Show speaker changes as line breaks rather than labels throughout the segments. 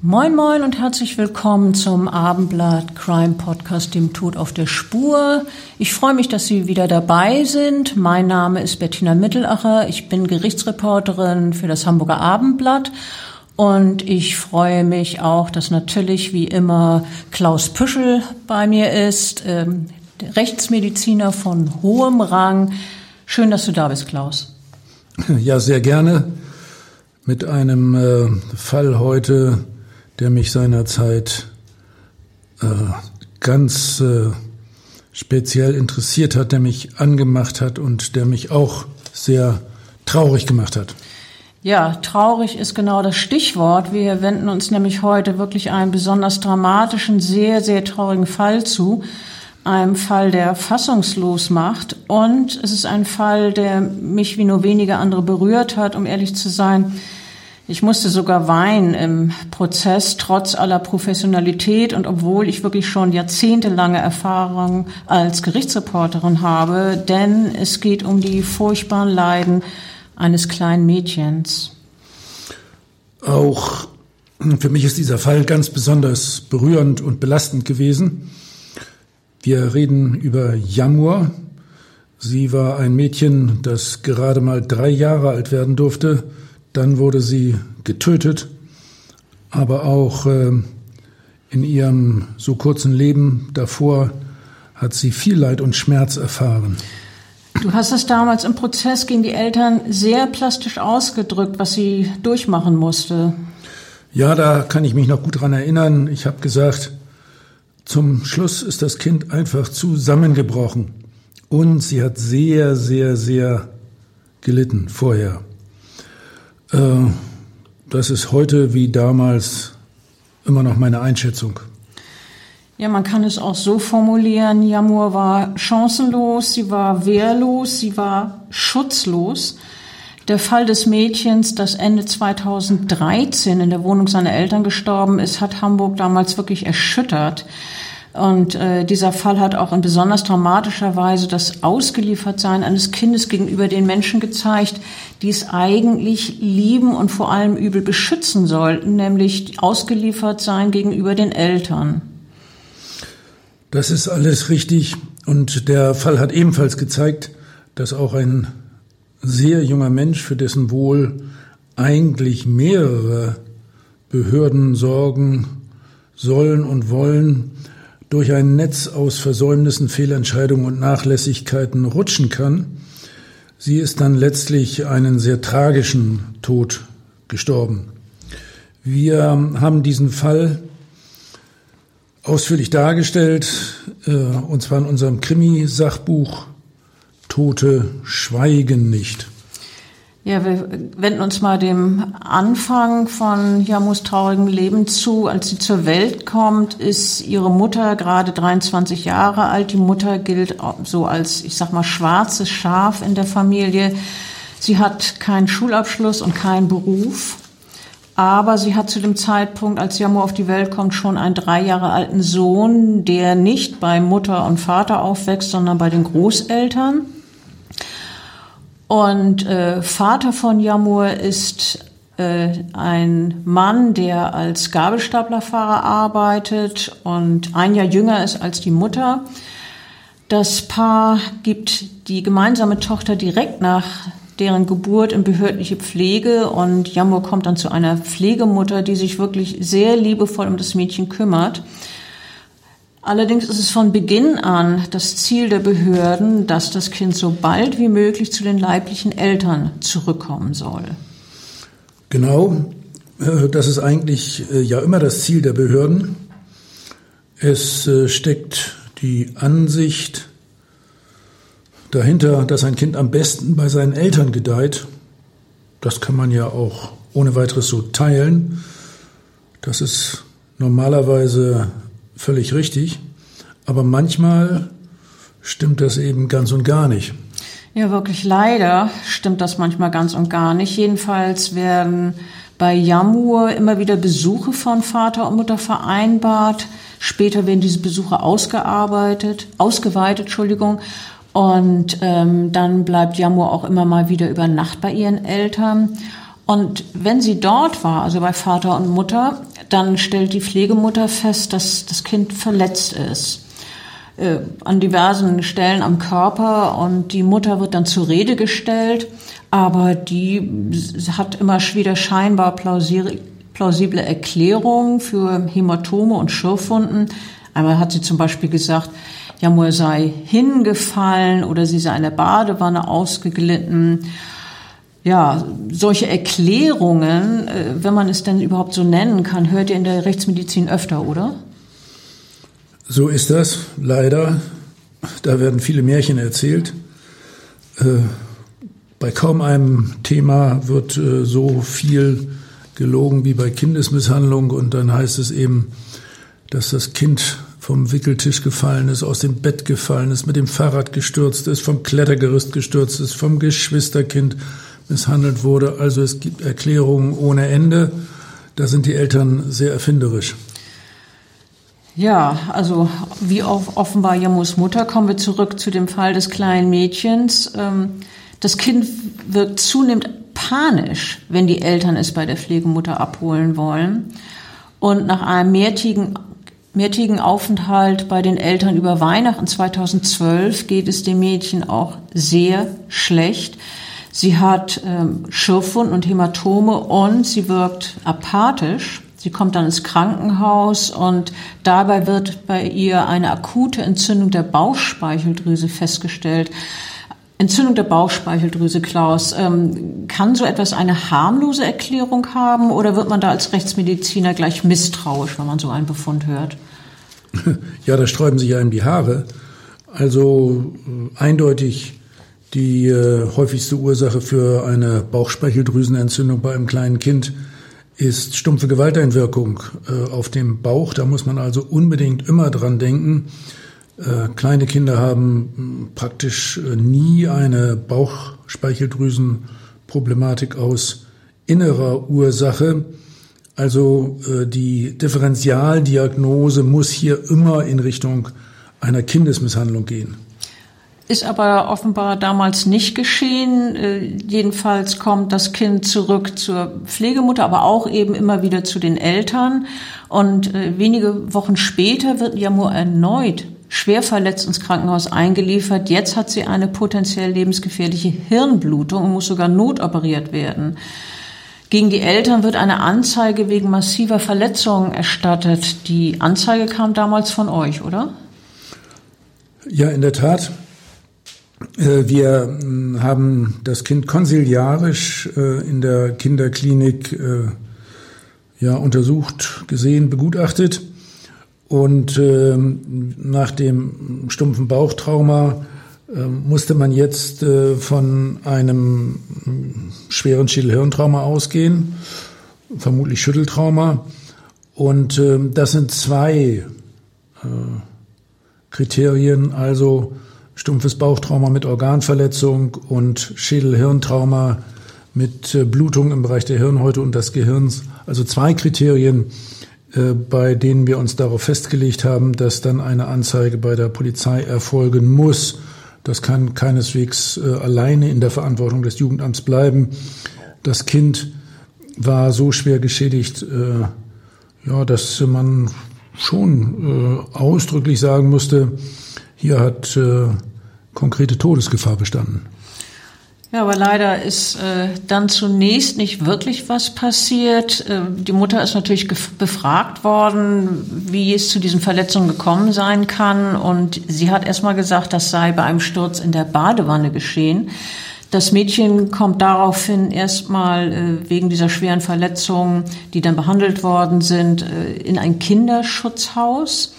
Moin Moin und herzlich willkommen zum Abendblatt Crime Podcast Dem Tod auf der Spur. Ich freue mich, dass Sie wieder dabei sind. Mein Name ist Bettina Mittelacher. Ich bin Gerichtsreporterin für das Hamburger Abendblatt. Und ich freue mich auch, dass natürlich wie immer Klaus Püschel bei mir ist, ähm, Rechtsmediziner von hohem Rang. Schön, dass du da bist, Klaus.
Ja, sehr gerne. Mit einem äh, Fall heute, der mich seinerzeit äh, ganz äh, speziell interessiert hat, der mich angemacht hat und der mich auch sehr traurig gemacht hat.
Ja, traurig ist genau das Stichwort. Wir wenden uns nämlich heute wirklich einem besonders dramatischen, sehr, sehr traurigen Fall zu. Einem Fall, der fassungslos macht. Und es ist ein Fall, der mich wie nur wenige andere berührt hat, um ehrlich zu sein. Ich musste sogar weinen im Prozess, trotz aller Professionalität und obwohl ich wirklich schon jahrzehntelange Erfahrung als Gerichtsreporterin habe, denn es geht um die furchtbaren Leiden eines kleinen Mädchens.
Auch für mich ist dieser Fall ganz besonders berührend und belastend gewesen. Wir reden über Jamur. Sie war ein Mädchen, das gerade mal drei Jahre alt werden durfte dann wurde sie getötet, aber auch äh, in ihrem so kurzen Leben davor hat sie viel Leid und Schmerz erfahren.
Du hast es damals im Prozess gegen die Eltern sehr plastisch ausgedrückt, was sie durchmachen musste.
Ja, da kann ich mich noch gut dran erinnern. Ich habe gesagt, zum Schluss ist das Kind einfach zusammengebrochen. Und sie hat sehr, sehr, sehr gelitten vorher. Äh, das ist heute wie damals immer noch meine Einschätzung.
Ja, man kann es auch so formulieren, Jamur war chancenlos, sie war wehrlos, sie war schutzlos. Der Fall des Mädchens, das Ende 2013 in der Wohnung seiner Eltern gestorben ist, hat Hamburg damals wirklich erschüttert. Und äh, dieser Fall hat auch in besonders dramatischer Weise das Ausgeliefertsein eines Kindes gegenüber den Menschen gezeigt, die es eigentlich lieben und vor allem übel beschützen sollten, nämlich ausgeliefert sein gegenüber den Eltern.
Das ist alles richtig. Und der Fall hat ebenfalls gezeigt, dass auch ein sehr junger Mensch, für dessen Wohl eigentlich mehrere Behörden sorgen sollen und wollen, durch ein Netz aus Versäumnissen, Fehlentscheidungen und Nachlässigkeiten rutschen kann. Sie ist dann letztlich einen sehr tragischen Tod gestorben. Wir haben diesen Fall ausführlich dargestellt, äh, und zwar in unserem Krimi-Sachbuch Tote schweigen nicht.
Ja, wir wenden uns mal dem Anfang von Jamus traurigem Leben zu. Als sie zur Welt kommt, ist ihre Mutter gerade 23 Jahre alt. Die Mutter gilt so als, ich sag mal, schwarzes Schaf in der Familie. Sie hat keinen Schulabschluss und keinen Beruf. Aber sie hat zu dem Zeitpunkt, als Jamu auf die Welt kommt, schon einen drei Jahre alten Sohn, der nicht bei Mutter und Vater aufwächst, sondern bei den Großeltern. Und äh, Vater von Jamur ist äh, ein Mann, der als Gabelstaplerfahrer arbeitet und ein Jahr jünger ist als die Mutter. Das Paar gibt die gemeinsame Tochter direkt nach deren Geburt in behördliche Pflege und Jamur kommt dann zu einer Pflegemutter, die sich wirklich sehr liebevoll um das Mädchen kümmert. Allerdings ist es von Beginn an das Ziel der Behörden, dass das Kind so bald wie möglich zu den leiblichen Eltern zurückkommen soll.
Genau, äh, das ist eigentlich äh, ja immer das Ziel der Behörden. Es äh, steckt die Ansicht dahinter, dass ein Kind am besten bei seinen Eltern gedeiht. Das kann man ja auch ohne weiteres so teilen. Das ist normalerweise völlig richtig. Aber manchmal stimmt das eben ganz und gar nicht.
Ja, wirklich leider stimmt das manchmal ganz und gar nicht. Jedenfalls werden bei Jamur immer wieder Besuche von Vater und Mutter vereinbart. Später werden diese Besuche ausgearbeitet, ausgeweitet, Entschuldigung. Und ähm, dann bleibt Jamur auch immer mal wieder über Nacht bei ihren Eltern. Und wenn sie dort war, also bei Vater und Mutter, dann stellt die Pflegemutter fest, dass das Kind verletzt ist äh, an diversen Stellen am Körper. Und die Mutter wird dann zur Rede gestellt, aber die hat immer wieder scheinbar plausible Erklärungen für Hämatome und Schürfwunden. Einmal hat sie zum Beispiel gesagt, Jamur sei hingefallen oder sie sei in der Badewanne ausgeglitten ja, solche Erklärungen, äh, wenn man es denn überhaupt so nennen kann, hört ihr in der Rechtsmedizin öfter, oder?
So ist das, leider. Da werden viele Märchen erzählt. Äh, bei kaum einem Thema wird äh, so viel gelogen wie bei Kindesmisshandlung und dann heißt es eben, dass das Kind vom Wickeltisch gefallen ist, aus dem Bett gefallen ist, mit dem Fahrrad gestürzt ist, vom Klettergerüst gestürzt ist, vom Geschwisterkind misshandelt wurde. Also es gibt Erklärungen ohne Ende. Da sind die Eltern sehr erfinderisch.
Ja, also wie auch offenbar Jamus Mutter kommen wir zurück zu dem Fall des kleinen Mädchens. Ähm, das Kind wirkt zunehmend panisch, wenn die Eltern es bei der Pflegemutter abholen wollen. Und nach einem mehrtägigen, mehrtägigen Aufenthalt bei den Eltern über Weihnachten 2012 geht es dem Mädchen auch sehr schlecht. Sie hat ähm, Schürfwunden und Hämatome und sie wirkt apathisch. Sie kommt dann ins Krankenhaus und dabei wird bei ihr eine akute Entzündung der Bauchspeicheldrüse festgestellt. Entzündung der Bauchspeicheldrüse, Klaus, ähm, kann so etwas eine harmlose Erklärung haben oder wird man da als Rechtsmediziner gleich misstrauisch, wenn man so einen Befund hört?
Ja, da sträuben sich einem die Haare. Also äh, eindeutig die äh, häufigste Ursache für eine Bauchspeicheldrüsenentzündung bei einem kleinen Kind ist stumpfe Gewalteinwirkung äh, auf dem Bauch. Da muss man also unbedingt immer dran denken. Äh, kleine Kinder haben hm, praktisch äh, nie eine Bauchspeicheldrüsenproblematik aus innerer Ursache. Also äh, die Differentialdiagnose muss hier immer in Richtung einer Kindesmisshandlung gehen.
Ist aber offenbar damals nicht geschehen. Äh, jedenfalls kommt das Kind zurück zur Pflegemutter, aber auch eben immer wieder zu den Eltern. Und äh, wenige Wochen später wird Jamur erneut schwer verletzt ins Krankenhaus eingeliefert. Jetzt hat sie eine potenziell lebensgefährliche Hirnblutung und muss sogar notoperiert werden. Gegen die Eltern wird eine Anzeige wegen massiver Verletzungen erstattet. Die Anzeige kam damals von euch, oder?
Ja, in der Tat. Äh, wir hm, haben das Kind konsiliarisch äh, in der Kinderklinik äh, ja, untersucht, gesehen, begutachtet. Und ähm, nach dem stumpfen Bauchtrauma musste man jetzt von einem hm, schweren Schädelhirntrauma ausgehen, vermutlich Schütteltrauma. Und ähm, das sind zwei Kriterien, also stumpfes Bauchtrauma mit Organverletzung und Schädel-Hirntrauma mit äh, Blutung im Bereich der Hirnhäute und des Gehirns. Also zwei Kriterien, äh, bei denen wir uns darauf festgelegt haben, dass dann eine Anzeige bei der Polizei erfolgen muss. Das kann keineswegs äh, alleine in der Verantwortung des Jugendamts bleiben. Das Kind war so schwer geschädigt, ja, dass man schon ausdrücklich sagen musste, hier hat konkrete Todesgefahr bestanden.
Ja, aber leider ist äh, dann zunächst nicht wirklich was passiert. Äh, die Mutter ist natürlich befragt worden, wie es zu diesen Verletzungen gekommen sein kann. Und sie hat erstmal gesagt, das sei bei einem Sturz in der Badewanne geschehen. Das Mädchen kommt daraufhin erstmal äh, wegen dieser schweren Verletzungen, die dann behandelt worden sind, äh, in ein Kinderschutzhaus.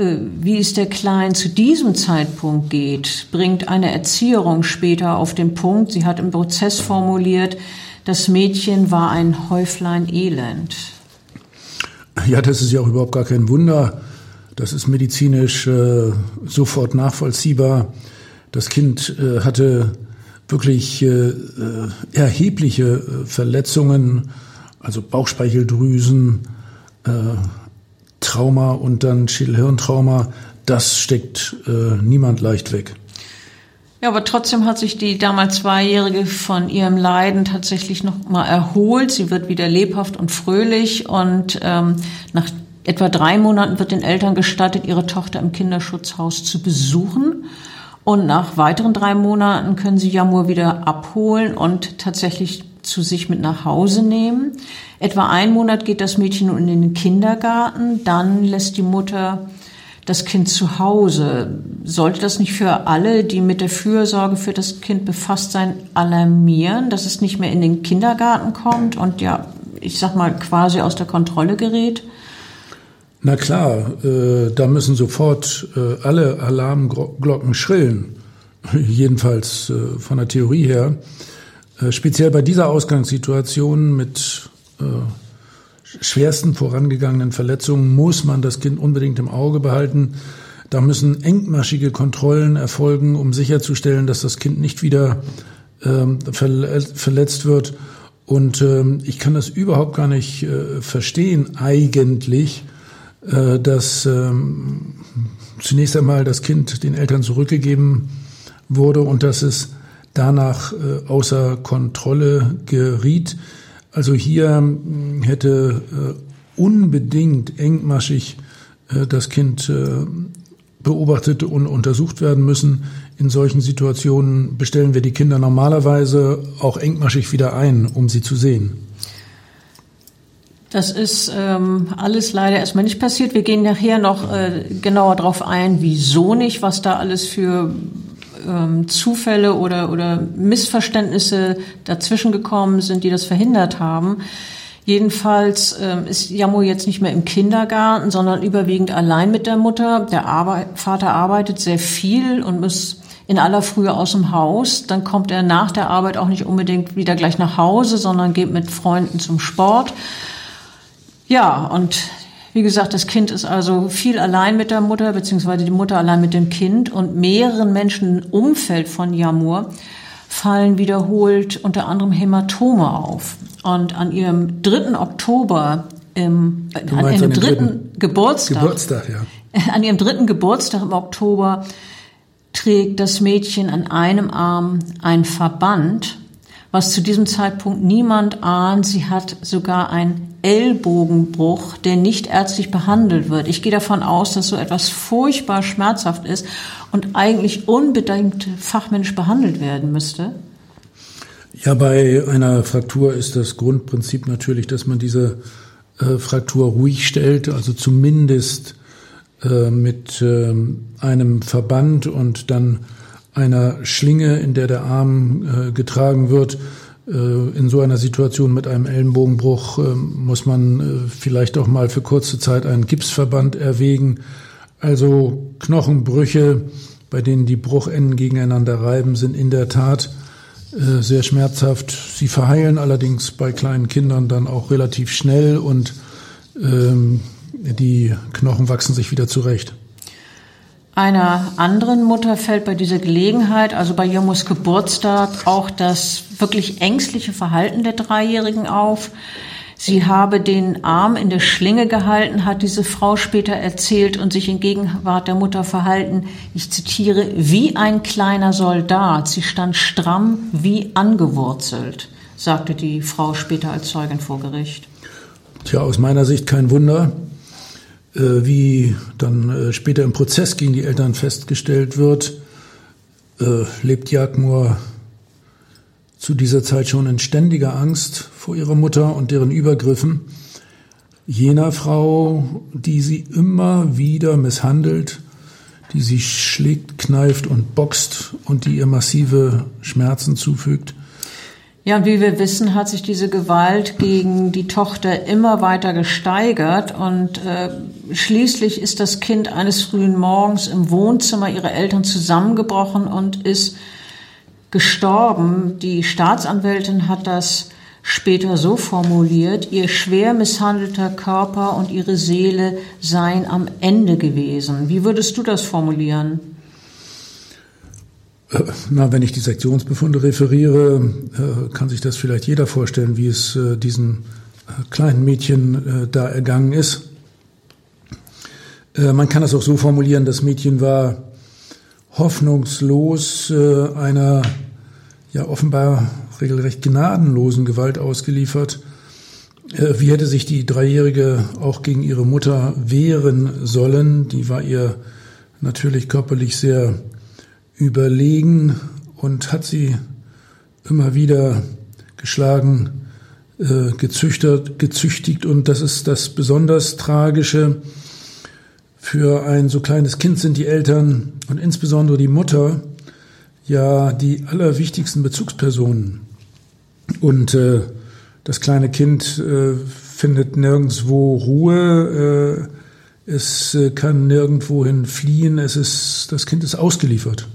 Äh, wie es der Kleinen zu diesem Zeitpunkt geht, bringt eine Erzieherin später auf den Punkt. Sie hat im Prozess formuliert, das Mädchen war ein Häuflein Elend.
Ja, das ist ja auch überhaupt gar kein Wunder. Das ist medizinisch äh, sofort nachvollziehbar. Das Kind äh, hatte wirklich äh, äh erhebliche äh, Verletzungen, also Bauchspeicheldrüsen, Trauma und dann Schädelhirntrauma, das steckt äh, niemand leicht weg.
Ja, aber trotzdem hat sich die damals Zweijährige von ihrem Leiden tatsächlich noch mal erholt. Sie wird wieder lebhaft und fröhlich und ähm, nach etwa drei Monaten wird den Eltern gestattet, ihre Tochter im Kinderschutzhaus zu besuchen. Und nach weiteren drei Monaten können sie Jamur wieder abholen und tatsächlich zu sich mit nach Hause nehmen. Etwa ein Monat geht das Mädchen nun in den Kindergarten, dann lässt die Mutter das Kind zu Hause. Sollte das nicht für alle, die mit der Fürsorge für das Kind befasst sein, alarmieren, dass es nicht mehr in den Kindergarten kommt und ja, ich sag mal, quasi aus der Kontrolle gerät?
Na klar, äh, da müssen sofort äh, alle Alarmglocken schrillen. Jedenfalls äh, von der Theorie her. Äh, speziell bei dieser Ausgangssituation mit äh, schwersten vorangegangenen Verletzungen muss man das Kind unbedingt im Auge behalten. Da müssen engmaschige Kontrollen erfolgen, um sicherzustellen, dass das Kind nicht wieder ähm, verletzt wird. Und ähm, ich kann das überhaupt gar nicht äh, verstehen, eigentlich, dass ähm, zunächst einmal das Kind den Eltern zurückgegeben wurde und dass es danach äh, außer Kontrolle geriet. Also hier hm, hätte äh, unbedingt engmaschig äh, das Kind beobachtet und untersucht werden müssen. In solchen Situationen bestellen wir die Kinder normalerweise auch engmaschig wieder ein, um sie zu sehen.
Das ist ähm, alles leider erstmal nicht passiert. Wir gehen nachher noch äh, genauer darauf ein, wieso nicht, was da alles für ähm, Zufälle oder, oder Missverständnisse dazwischen gekommen sind, die das verhindert haben. Jedenfalls ähm, ist Jammo jetzt nicht mehr im Kindergarten, sondern überwiegend allein mit der Mutter. Der Arbeit, Vater arbeitet sehr viel und muss in aller Frühe aus dem Haus. Dann kommt er nach der Arbeit auch nicht unbedingt wieder gleich nach Hause, sondern geht mit Freunden zum Sport. Ja, und wie gesagt, das Kind ist also viel allein mit der Mutter, beziehungsweise die Mutter allein mit dem Kind und mehreren Menschen im Umfeld von Jamur fallen wiederholt unter anderem Hämatome auf. Und an ihrem 3. Oktober, im, an ihrem dritten, dritten Geburtstag,
Geburtstag ja.
an ihrem dritten Geburtstag im Oktober trägt das Mädchen an einem Arm ein Verband, was zu diesem Zeitpunkt niemand ahnt. Sie hat sogar ein Ellbogenbruch, der nicht ärztlich behandelt wird. Ich gehe davon aus, dass so etwas furchtbar schmerzhaft ist und eigentlich unbedingt fachmännisch behandelt werden müsste.
Ja, bei einer Fraktur ist das Grundprinzip natürlich, dass man diese äh, Fraktur ruhig stellt, also zumindest äh, mit äh, einem Verband und dann einer Schlinge, in der der Arm äh, getragen wird, in so einer Situation mit einem Ellenbogenbruch äh, muss man äh, vielleicht auch mal für kurze Zeit einen Gipsverband erwägen. Also Knochenbrüche, bei denen die Bruchenden gegeneinander reiben, sind in der Tat sehr schmerzhaft. Sie verheilen allerdings bei kleinen Kindern dann auch relativ schnell und ähm, die Knochen wachsen sich wieder zurecht.
Einer anderen Mutter fällt bei dieser Gelegenheit, also bei Jomus Geburtstag, auch das wirklich ängstliche Verhalten der Dreijährigen auf. Sie habe den Arm in der Schlinge gehalten, hat diese Frau später erzählt und sich in Gegenwart der Mutter verhalten, ich zitiere, wie ein kleiner Soldat. Sie stand stramm wie angewurzelt, sagte die Frau später als Zeugin vor Gericht.
Tja, aus meiner Sicht kein Wunder. Äh, wie dann äh, später im Prozess gegen die Eltern festgestellt wird, äh, lebt Jagmur zu dieser Zeit schon in ständiger Angst vor ihrer Mutter und deren Übergriffen, jener Frau, die sie immer wieder misshandelt, die sie schlägt, kneift und boxt und die ihr massive Schmerzen zufügt.
Ja, und wie wir wissen, hat sich diese Gewalt gegen die Tochter immer weiter gesteigert und äh, schließlich ist das Kind eines frühen Morgens im Wohnzimmer ihrer Eltern zusammengebrochen und ist gestorben. Die Staatsanwältin hat das später so formuliert, ihr schwer misshandelter Körper und ihre Seele seien am Ende gewesen. Wie würdest du das formulieren?
Äh, na, wenn ich die Sektionsbefunde referiere, äh, kann sich das vielleicht jeder vorstellen, wie es äh, diesem kleinen Mädchen da ergangen ist. Man kann das auch so formulieren, das Mädchen war hoffnungslos einer ja offenbar regelrecht gnadenlosen Gewalt ausgeliefert. Wie hätte sich die Dreijährige auch gegen ihre Mutter wehren sollen? Die war ihr natürlich körperlich sehr überlegen und hat sie immer wieder geschlagen, äh, gezüchtert, gezüchtigt. Und das ist das besonders Tragische. Für ein so kleines Kind sind die Eltern und insbesondere die Mutter ja die allerwichtigsten Bezugspersonen. Und äh, das kleine Kind äh, findet nirgendwo Ruhe, äh, es äh, kann nirgendwohin fliehen, es ist, das Kind ist ausgeliefert.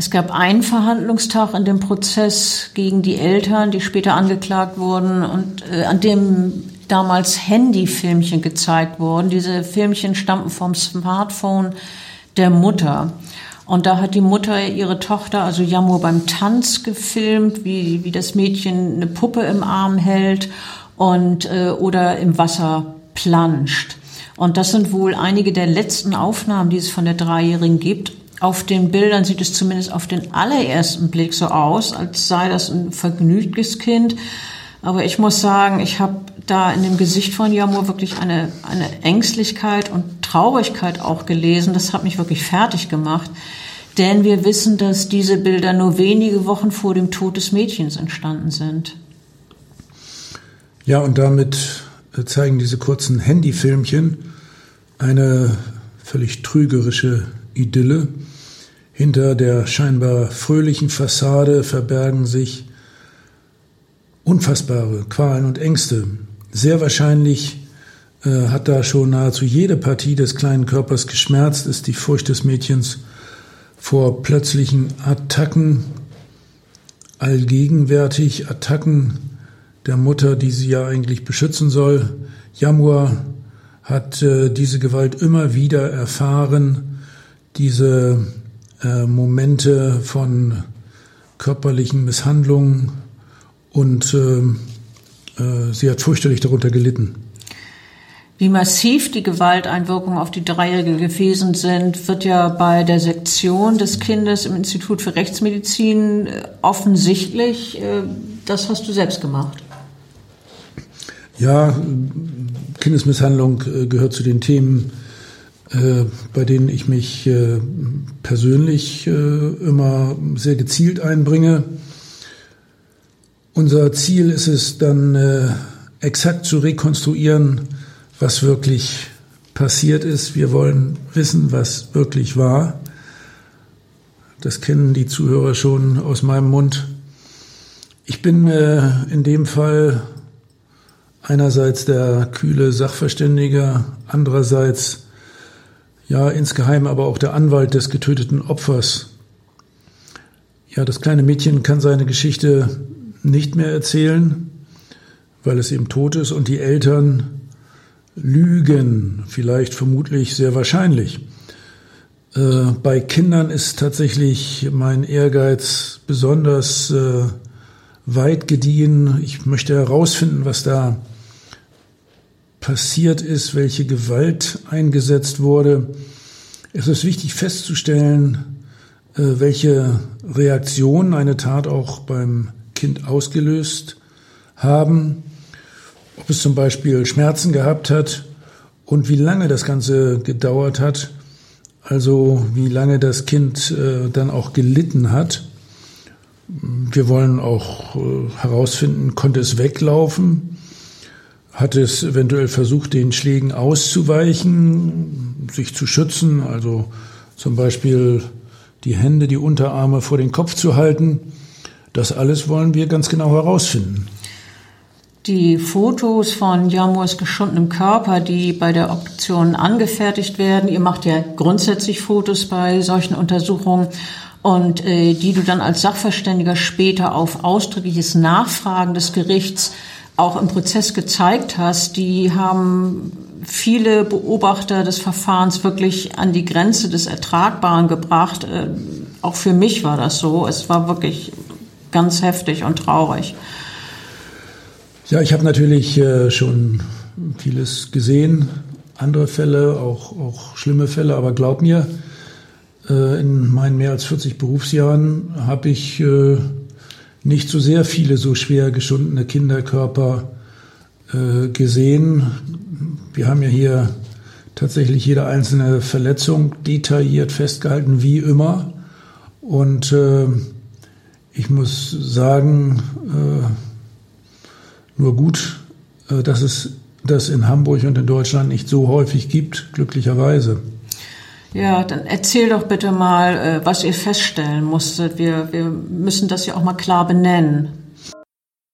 Es gab einen Verhandlungstag in dem Prozess gegen die Eltern, die später angeklagt wurden und äh, an dem damals Handyfilmchen gezeigt wurden. Diese Filmchen stammten vom Smartphone der Mutter. Und da hat die Mutter ihre Tochter, also Jamur, beim Tanz gefilmt, wie, wie das Mädchen eine Puppe im Arm hält und äh, oder im Wasser planscht. Und das sind wohl einige der letzten Aufnahmen, die es von der Dreijährigen gibt. Auf den Bildern sieht es zumindest auf den allerersten Blick so aus, als sei das ein vergnügtes Kind. Aber ich muss sagen, ich habe da in dem Gesicht von Jamur wirklich eine, eine Ängstlichkeit und Traurigkeit auch gelesen. Das hat mich wirklich fertig gemacht. Denn wir wissen, dass diese Bilder nur wenige Wochen vor dem Tod des Mädchens entstanden sind.
Ja, und damit äh, zeigen diese kurzen Handyfilmchen eine völlig trügerische Idylle. Hinter der scheinbar fröhlichen Fassade verbergen sich unfassbare Qualen und Ängste. Sehr wahrscheinlich äh, hat da schon nahezu jede Partie des kleinen Körpers geschmerzt, ist die Furcht des Mädchens vor plötzlichen Attacken, allgegenwärtig Attacken der Mutter, die sie ja eigentlich beschützen soll. Jamur hat äh, diese Gewalt immer wieder erfahren, diese äh, Momente von körperlichen Misshandlungen und äh, äh sie hat fürchterlich darunter gelitten.
Wie massiv die Gewalteinwirkungen auf die Dreijährige gewesen sind, wird ja bei der Sektion des Kindes im Institut für Rechtsmedizin äh, offensichtlich. Äh, das hast du selbst gemacht.
Ja, Kindesmisshandlung äh, gehört zu den Themen, bei denen ich mich persönlich immer sehr gezielt einbringe. Unser Ziel ist es dann exakt zu rekonstruieren, was wirklich passiert ist. Wir wollen wissen, was wirklich war. Das kennen die Zuhörer schon aus meinem Mund. Ich bin äh, in dem Fall einerseits der kühle Sachverständiger, andererseits ja insgeheim aber auch der Anwalt des getöteten Opfers. Ja, das kleine Mädchen kann seine Geschichte nicht mehr erzählen, weil es eben tot ist und die Eltern Lügen, vielleicht vermutlich sehr wahrscheinlich. Äh, bei Kindern ist tatsächlich mein Ehrgeiz besonders äh, weit gediehen. Ich möchte herausfinden, was da passiert ist, welche Gewalt eingesetzt wurde. Es ist wichtig festzustellen, äh, welche Reaktionen eine Tat auch beim Kind ausgelöst haben ob es zum Beispiel Schmerzen gehabt hat und wie lange das Ganze gedauert hat, also wie lange das Kind äh, dann auch gelitten hat. Wir wollen auch äh, herausfinden, konnte es weglaufen? Hat es eventuell versucht, den Schlägen auszuweichen, sich zu schützen, also zum Beispiel die Hände, die Unterarme vor den Kopf zu halten? Das alles wollen wir ganz genau herausfinden.
Die Fotos von Jamurs geschundenem Körper, die bei der Obduktion angefertigt werden, ihr macht ja grundsätzlich Fotos bei solchen Untersuchungen und äh, die du dann als Sachverständiger später auf ausdrückliches Nachfragen des Gerichts auch im Prozess gezeigt hast, die haben viele Beobachter des Verfahrens wirklich an die Grenze des Ertragbaren gebracht. Äh, auch für mich war das so. Es war wirklich ganz heftig und traurig.
Ja, ich habe natürlich äh, schon vieles gesehen, andere Fälle, auch, auch schlimme Fälle, aber glaub mir, äh, in meinen mehr als 40 Berufsjahren habe ich nicht so sehr viele so schwer geschundene Kinderkörper äh, gesehen. Wir haben ja hier tatsächlich jede einzelne Verletzung detailliert festgehalten, wie immer. Und äh, ich muss sagen, äh, nur gut, äh, dass es das in Hamburg und in Deutschland nicht so häufig gibt, glücklicherweise.
Ja, dann erzähl doch bitte mal, äh, was ihr feststellen musstet. Wir, wir müssen das ja auch mal klar benennen.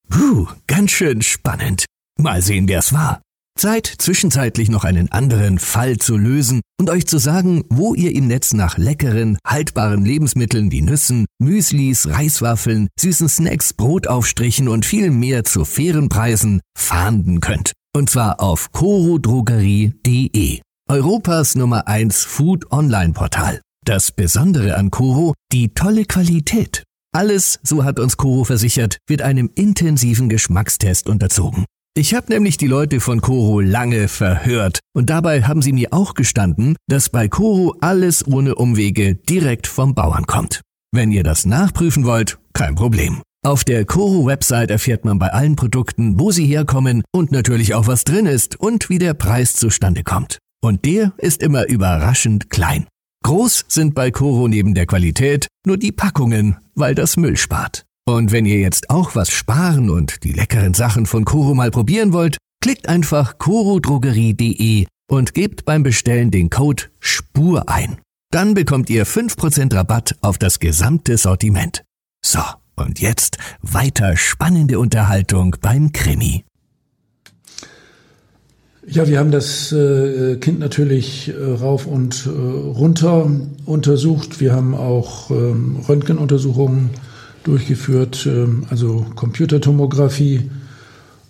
Puh, ganz schön spannend. Mal sehen, wer es war. Zeit, zwischenzeitlich noch einen anderen Fall zu lösen und euch zu sagen, wo ihr im Netz nach leckeren, haltbaren Lebensmitteln wie Nüssen, Müslis, Reiswaffeln, süßen Snacks, Brotaufstrichen und viel mehr zu fairen Preisen fahnden könnt. Und zwar auf corodrogerie.de, Europas Nummer 1 Food Online Portal. Das Besondere an Coro, die tolle Qualität. Alles, so hat uns Coro versichert, wird einem intensiven Geschmackstest unterzogen. Ich habe nämlich die Leute von Coro lange verhört und dabei haben sie mir auch gestanden, dass bei Coro alles ohne Umwege direkt vom Bauern kommt. Wenn ihr das nachprüfen wollt, kein Problem. Auf der Coro-Website erfährt man bei allen Produkten, wo sie herkommen und natürlich auch was drin ist und wie der Preis zustande kommt. Und der ist immer überraschend klein. Groß sind bei Coro neben der Qualität nur die Packungen, weil das Müll spart. Und wenn ihr jetzt auch was sparen und die leckeren Sachen von Koro mal probieren wollt, klickt einfach korodrogerie.de und gebt beim Bestellen den Code SPUR ein. Dann bekommt ihr 5% Rabatt auf das gesamte Sortiment. So, und jetzt weiter spannende Unterhaltung beim Krimi.
Ja, wir haben das äh, Kind natürlich äh, rauf und äh, runter untersucht. Wir haben auch ähm, Röntgenuntersuchungen durchgeführt, ähm, also Computertomographie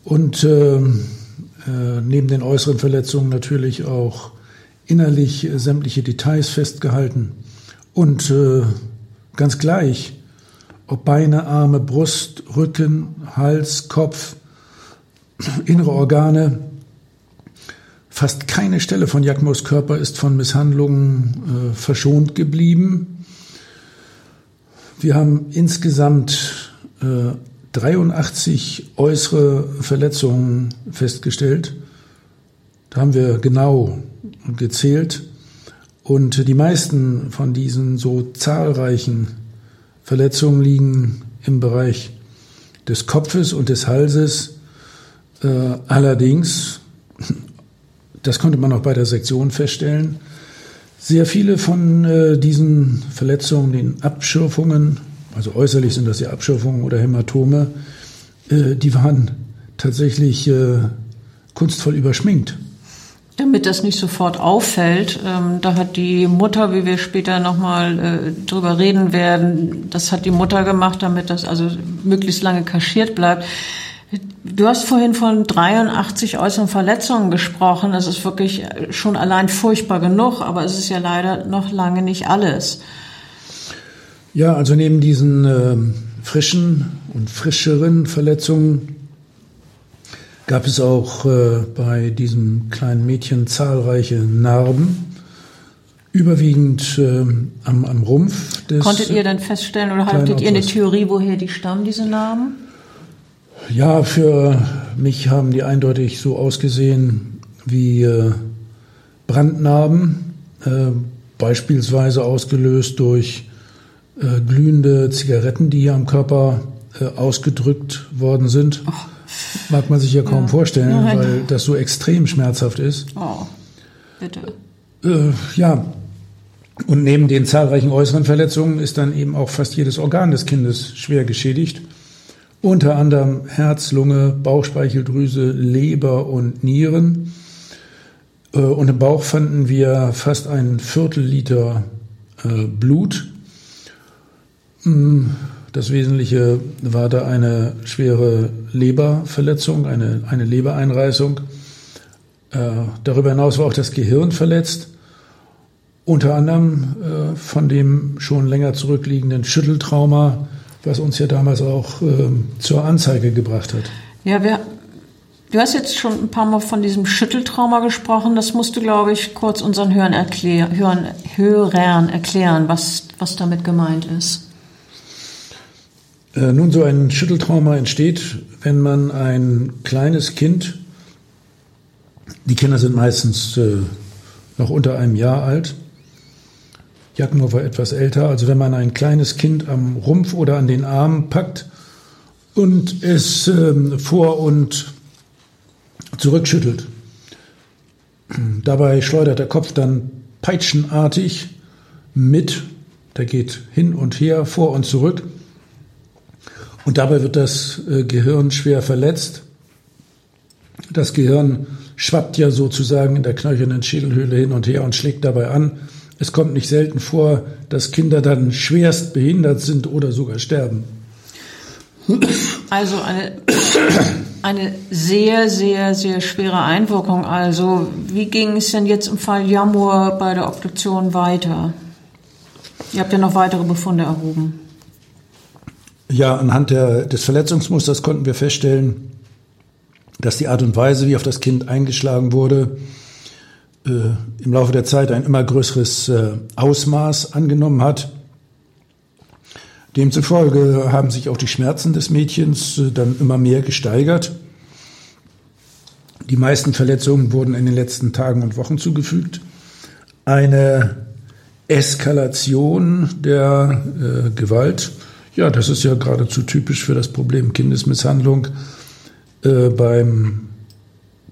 und ähm, äh, neben den äußeren Verletzungen natürlich auch innerlich sämtliche Details festgehalten. Und ganz gleich, ob Beine, Arme, Brust, Rücken, Hals, Kopf, innere Organe, fast keine Stelle von Jakmos Körper ist von Misshandlungen äh, verschont geblieben. Wir haben insgesamt äh, 83 äußere Verletzungen festgestellt. Da haben wir genau gezählt. Und die meisten von diesen so zahlreichen Verletzungen liegen im Bereich des Kopfes und des Halses. Äh, allerdings, das konnte man auch bei der Sektion feststellen, sehr viele von äh, diesen Verletzungen, den Abschürfungen, also äußerlich sind das ja Abschürfungen oder Hämatome, äh, die waren tatsächlich äh, kunstvoll überschminkt.
Damit das nicht sofort auffällt, ähm, da hat die Mutter, wie wir später nochmal äh, drüber reden werden, das hat die Mutter gemacht, damit das also möglichst lange kaschiert bleibt. Du hast vorhin von 83 äußeren Verletzungen gesprochen. Das ist wirklich schon allein furchtbar genug, aber es ist ja leider noch lange nicht alles.
Ja, also neben diesen äh, frischen und frischeren Verletzungen gab es auch äh, bei diesem kleinen Mädchen zahlreiche Narben, überwiegend äh, am, am Rumpf.
Des Konntet ihr denn feststellen oder hattet ihr eine Theorie, woher die stammen, diese Narben?
Ja, für mich haben die eindeutig so ausgesehen wie äh, Brandnarben, äh, beispielsweise ausgelöst durch äh, glühende Zigaretten, die hier am Körper ausgedrückt worden sind. Oh. Mag man sich ja kaum ja. vorstellen, Nein. weil das so extrem schmerzhaft ist.
Oh, bitte.
Äh, ja, und neben den zahlreichen äußeren Verletzungen ist dann eben auch fast jedes Organ des Kindes schwer geschädigt. Unter anderem Herz, Lunge, Bauchspeicheldrüse, Leber und Nieren. Äh, und im Bauch fanden wir fast ein Viertel Liter äh, Blut. Hm, das Wesentliche war da eine schwere Leberverletzung, eine, eine Lebereinreißung. Äh, darüber hinaus war auch das Gehirn verletzt. Unter anderem von dem schon länger zurückliegenden Schütteltrauma, was uns ja damals auch äh, zur Anzeige gebracht hat.
Ja, wir, du hast jetzt schon ein paar Mal von diesem Schütteltrauma gesprochen. Das musst du, glaube ich, kurz unseren Hörern, erklär, Hörern, Hörern erklären, was, was damit gemeint ist.
Äh, nun, so ein Schütteltrauma entsteht, wenn man ein kleines Kind, die Kinder sind meistens äh, noch unter einem Jahr alt, Jagdmoor war etwas älter. Also wenn man ein kleines Kind am Rumpf oder an den Arm packt und es ähm, vor und zurückschüttelt. Dabei schleudert der Kopf dann peitschenartig mit, der geht hin und her, vor und zurück. Und dabei wird das äh, Gehirn schwer verletzt. Das Gehirn schwappt ja sozusagen in der knöchernen Schädelhöhle hin und her und schlägt dabei an. Es kommt nicht selten vor, dass Kinder dann schwerst behindert sind oder sogar sterben.
Also eine, eine sehr, sehr, sehr schwere Einwirkung. Also wie ging es denn jetzt im Fall Jamur bei der Obduktion weiter? Ihr habt ja noch weitere Befunde erhoben.
Ja, anhand der, des Verletzungsmusters konnten wir feststellen, dass die Art und Weise, wie auf das Kind eingeschlagen wurde, im Laufe der Zeit ein immer größeres äh, Ausmaß angenommen hat. Demzufolge haben sich auch die Schmerzen des Mädchens äh, dann immer mehr gesteigert. Die meisten Verletzungen wurden in den letzten Tagen und Wochen zugefügt. Eine Eskalation der äh, Gewalt, ja, das ist ja geradezu typisch für das Problem Kindesmisshandlung äh, beim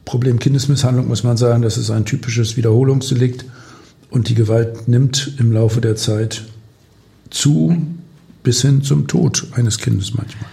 Problem Kindesmisshandlung muss man sagen, das ist ein typisches Wiederholungsdelikt und die Gewalt nimmt im Laufe der Zeit zu bis hin zum Tod eines Kindes manchmal.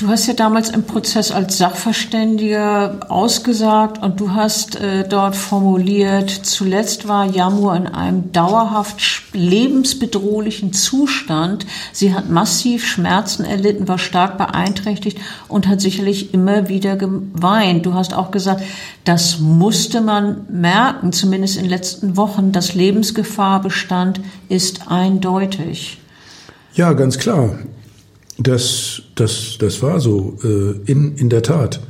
Du hast ja damals im Prozess als Sachverständiger ausgesagt und du hast äh, dort formuliert, zuletzt war Jamur in einem dauerhaft lebensbedrohlichen Zustand. Sie hat massiv Schmerzen erlitten, war stark beeinträchtigt und hat sicherlich immer wieder geweint. Du hast auch gesagt, das musste man merken, zumindest in den letzten Wochen, dass Lebensgefahr bestand, ist eindeutig.
Ja, ganz klar. Das, das, das war so, äh, in, in der Tat.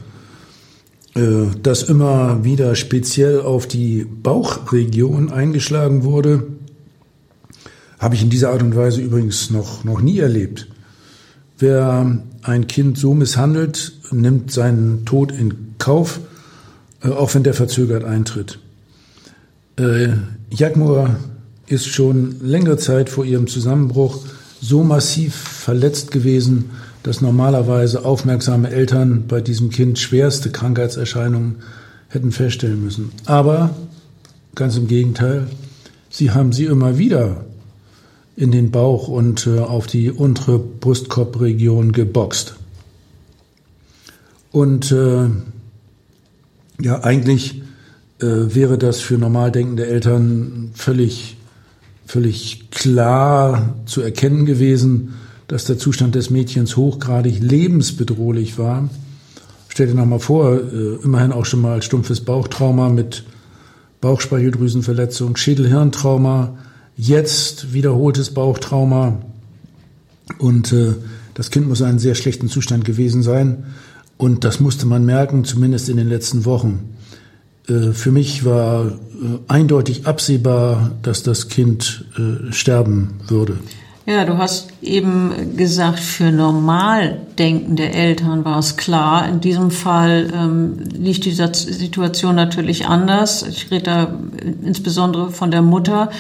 Äh, dass immer wieder speziell auf die Bauchregion eingeschlagen wurde, habe ich in dieser Art und Weise übrigens noch, noch nie erlebt. Wer ein Kind so misshandelt, nimmt seinen Tod in Kauf, äh, auch wenn der verzögert eintritt. Äh, Jagmur ist schon längere Zeit vor ihrem Zusammenbruch so massiv verletzt gewesen, dass normalerweise aufmerksame Eltern bei diesem Kind schwerste Krankheitserscheinungen hätten feststellen müssen. Aber ganz im Gegenteil, sie haben sie immer wieder in den Bauch und äh, auf die untere Brustkorbregion geboxt. Und äh, ja, eigentlich äh, wäre das für normal denkende Eltern völlig völlig klar zu erkennen gewesen, dass der Zustand des Mädchens hochgradig lebensbedrohlich war. Stell dir noch mal vor, äh, immerhin auch schon mal stumpfes Bauchtrauma mit Bauchspeicheldrüsenverletzung, Schädelhirntrauma, jetzt wiederholtes Bauchtrauma. Und äh, das Kind muss in einem sehr schlechten Zustand gewesen sein. Und das musste man merken, zumindest in den letzten Wochen. Äh, für mich war äh, eindeutig absehbar, dass das Kind äh, sterben würde.
Ja, du hast eben gesagt, für normal denkende Eltern war es klar. In diesem Fall ähm, liegt die Situation natürlich anders. Ich rede da insbesondere von der Mutter.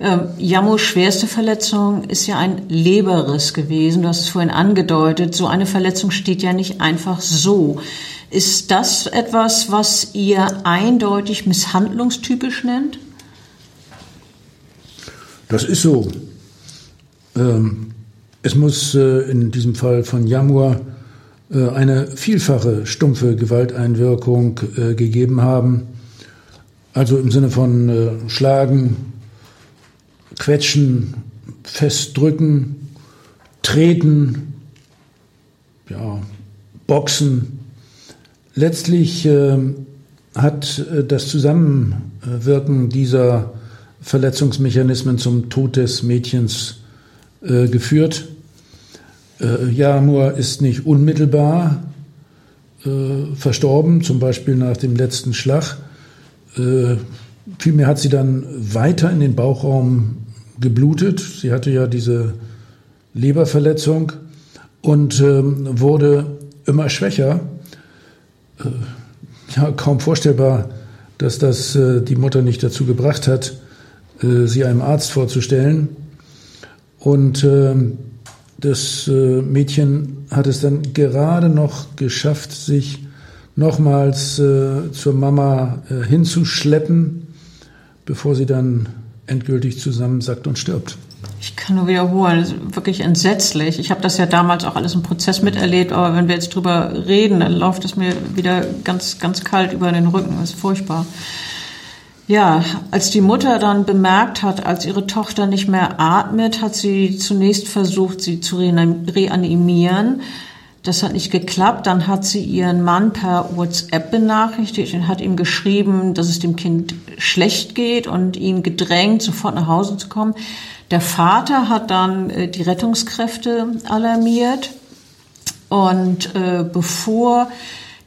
Ähm, Jamos schwerste Verletzung ist ja ein Leberriss gewesen. Du hast es vorhin angedeutet. So eine Verletzung steht ja nicht einfach so. Ist das etwas, was ihr eindeutig misshandlungstypisch nennt?
Das ist so. Ähm, es muss äh, in diesem Fall von Jamur äh, eine vielfache stumpfe Gewalteinwirkung äh, gegeben haben. Also im Sinne von Schlagen, Quetschen, Festdrücken, Treten, ja, Boxen. Letztlich hat das Zusammenwirken dieser Verletzungsmechanismen zum Tod des Mädchens äh, geführt. Äh, Jamur ist nicht unmittelbar äh, verstorben, zum Beispiel nach dem letzten Schlag. Äh, vielmehr hat sie dann weiter in den Bauchraum geblutet. Sie hatte ja diese Leberverletzung und ähm, wurde immer schwächer. Äh, ja, kaum vorstellbar, dass das äh, die Mutter nicht dazu gebracht hat, äh, sie einem Arzt vorzustellen. Und äh, das äh, Mädchen hat es dann gerade noch geschafft, sich nochmals äh, zur Mama äh, hinzuschleppen, bevor sie dann endgültig zusammensackt und stirbt.
Ich kann nur wiederholen, das ist wirklich entsetzlich. Ich habe das ja damals auch alles im Prozess miterlebt, aber wenn wir jetzt drüber reden, dann läuft es mir wieder ganz, ganz kalt über den Rücken. Das ist furchtbar. Ja, als die Mutter dann bemerkt hat, als ihre Tochter nicht mehr atmet, hat sie zunächst versucht, sie zu reanimieren. Das hat nicht geklappt. Dann hat sie ihren Mann per WhatsApp benachrichtigt und hat ihm geschrieben, dass es dem Kind schlecht geht und ihn gedrängt, sofort nach Hause zu kommen. Der Vater hat dann äh, die Rettungskräfte alarmiert und äh, bevor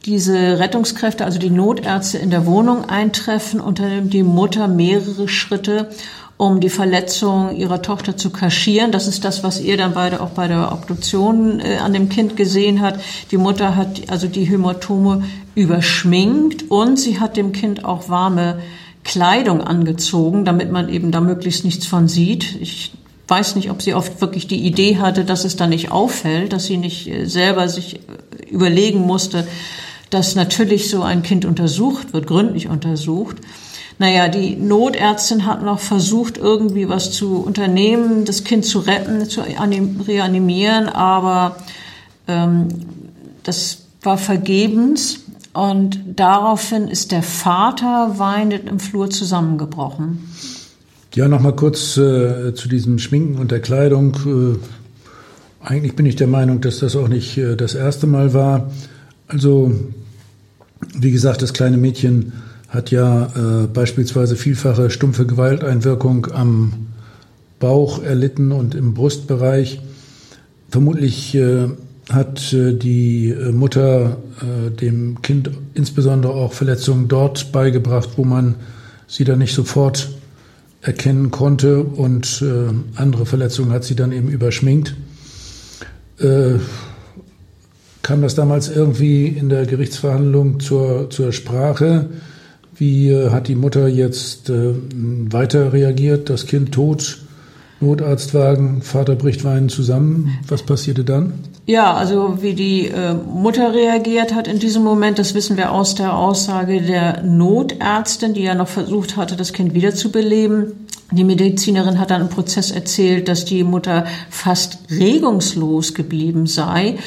diese Rettungskräfte, also die Notärzte in der Wohnung eintreffen, unternimmt die Mutter mehrere Schritte, um die Verletzung ihrer Tochter zu kaschieren. Das ist das, was ihr dann beide auch bei der Obduktion äh, an dem Kind gesehen hat. Die Mutter hat also die Hämatome überschminkt und sie hat dem Kind auch warme Kleidung angezogen, damit man eben da möglichst nichts von sieht. Ich weiß nicht, ob sie oft wirklich die Idee hatte, dass es da nicht auffällt, dass sie nicht äh, selber sich äh, überlegen musste, dass natürlich so ein Kind untersucht wird, gründlich untersucht. Naja, die Notärztin hat noch versucht, irgendwie was zu unternehmen, das Kind zu retten, zu reanimieren, aber ähm, das war vergebens. Und daraufhin ist der Vater weinend im Flur zusammengebrochen.
Ja, noch mal kurz äh, zu diesem Schminken und der Kleidung. Äh, eigentlich bin ich der Meinung, dass das auch nicht äh, das erste Mal war. Also wie gesagt, das kleine Mädchen hat ja äh, beispielsweise vielfache stumpfe Gewalteinwirkung am Bauch erlitten und im Brustbereich. Vermutlich äh, hat äh, die äh, Mutter äh, dem Kind insbesondere auch Verletzungen dort beigebracht, wo man sie dann nicht sofort erkennen konnte und äh, andere Verletzungen hat sie dann eben überschminkt. Kam das damals irgendwie in der Gerichtsverhandlung zur, zur Sprache? Wie äh, hat die Mutter jetzt äh, weiter reagiert? Das Kind tot, Notarztwagen, Vater bricht weinen zusammen. Was passierte dann?
Ja, also wie die äh, Mutter reagiert hat in diesem Moment, das wissen wir aus der Aussage der Notärztin, die ja noch versucht hatte, das Kind wiederzubeleben. Die Medizinerin hat dann im Prozess erzählt, dass die Mutter fast regungslos geblieben sei.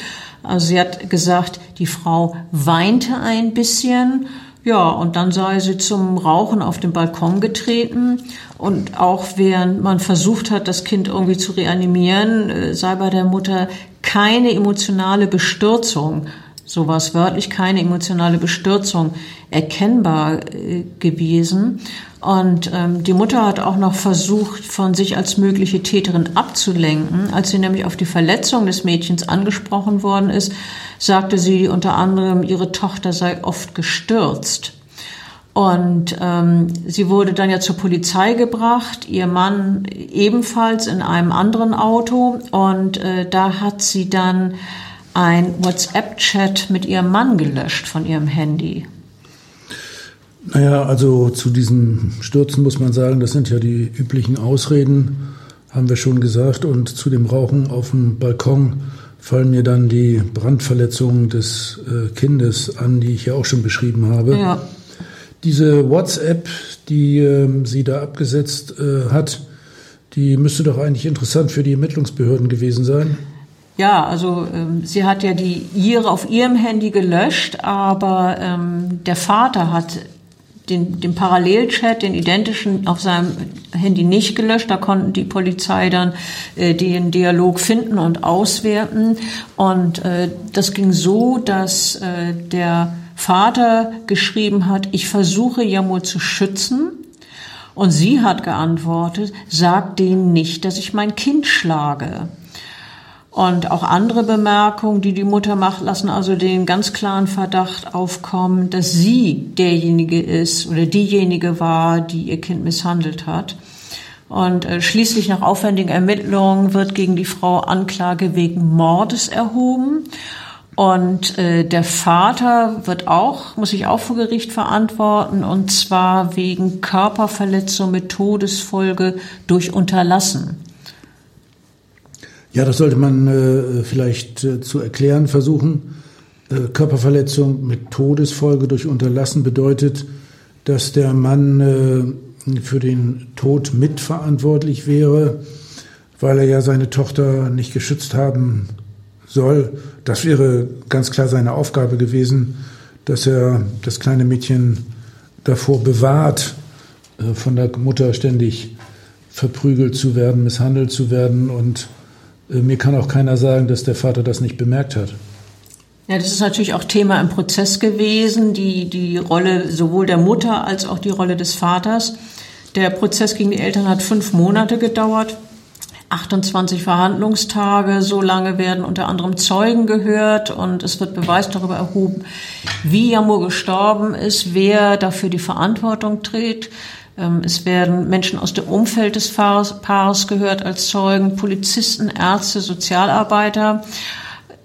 Also sie hat gesagt, die Frau weinte ein bisschen. Ja, und dann sei sie zum Rauchen auf den Balkon getreten. Und auch während man versucht hat, das Kind irgendwie zu reanimieren, äh, sei bei der Mutter keine emotionale Bestürzung, sowas wörtlich, keine emotionale Bestürzung erkennbar äh, gewesen. Und ähm, die Mutter hat auch noch versucht, von sich als mögliche Täterin abzulenken. Als sie nämlich auf die Verletzung des Mädchens angesprochen worden ist, sagte sie unter anderem, ihre Tochter sei oft gestürzt. Und ähm, sie wurde dann ja zur Polizei gebracht, ihr Mann ebenfalls in einem anderen Auto. Und äh, da hat sie dann ein WhatsApp-Chat mit ihrem Mann gelöscht von ihrem Handy.
Naja, also zu diesen Stürzen muss man sagen, das sind ja die üblichen Ausreden, haben wir schon gesagt. Und zu dem Rauchen auf dem Balkon fallen mir dann die Brandverletzungen des äh, Kindes an, die ich ja auch schon beschrieben habe. Ja. Diese WhatsApp, die äh, sie da abgesetzt äh, hat, die müsste doch eigentlich interessant für die Ermittlungsbehörden gewesen sein.
Ja, also ähm, sie hat ja die ihre auf ihrem Handy gelöscht, aber ähm, der Vater hat den, den Parallelchat, den identischen, auf seinem Handy nicht gelöscht. Da konnten die Polizei dann äh, den Dialog finden und auswerten. Und äh, das ging so, dass äh, der Vater geschrieben hat, ich versuche Jamur zu schützen. Und sie hat geantwortet, sag denen nicht, dass ich mein Kind schlage. Und auch andere Bemerkungen, die die Mutter macht, lassen also den ganz klaren Verdacht aufkommen, dass sie derjenige ist oder diejenige war, die ihr Kind misshandelt hat. Und äh, schließlich nach aufwendigen Ermittlungen wird gegen die Frau Anklage wegen Mordes erhoben. Und äh, der Vater wird auch, muss sich auch vor Gericht verantworten, und zwar wegen Körperverletzung mit Todesfolge durch Unterlassen.
Ja, das sollte man äh, vielleicht äh, zu erklären versuchen. Äh, Körperverletzung mit Todesfolge durch Unterlassen bedeutet, dass der Mann äh, für den Tod mitverantwortlich wäre, weil er ja seine Tochter nicht geschützt haben soll. Das wäre ganz klar seine Aufgabe gewesen, dass er das kleine Mädchen davor bewahrt, äh, von der Mutter ständig verprügelt zu werden, misshandelt zu werden. Und mir kann auch keiner sagen, dass der Vater das nicht bemerkt hat.
Ja, das ist natürlich auch Thema im Prozess gewesen, die, die Rolle sowohl der Mutter als auch die Rolle des Vaters. Der Prozess gegen die Eltern hat fünf Monate gedauert. 28 Verhandlungstage, so lange werden unter anderem Zeugen gehört und es wird Beweis darüber erhoben, wie Jamur gestorben ist, wer dafür die Verantwortung trägt. Ähm, es werden Menschen aus dem Umfeld des Paares gehört als Zeugen, Polizisten, Ärzte, Sozialarbeiter.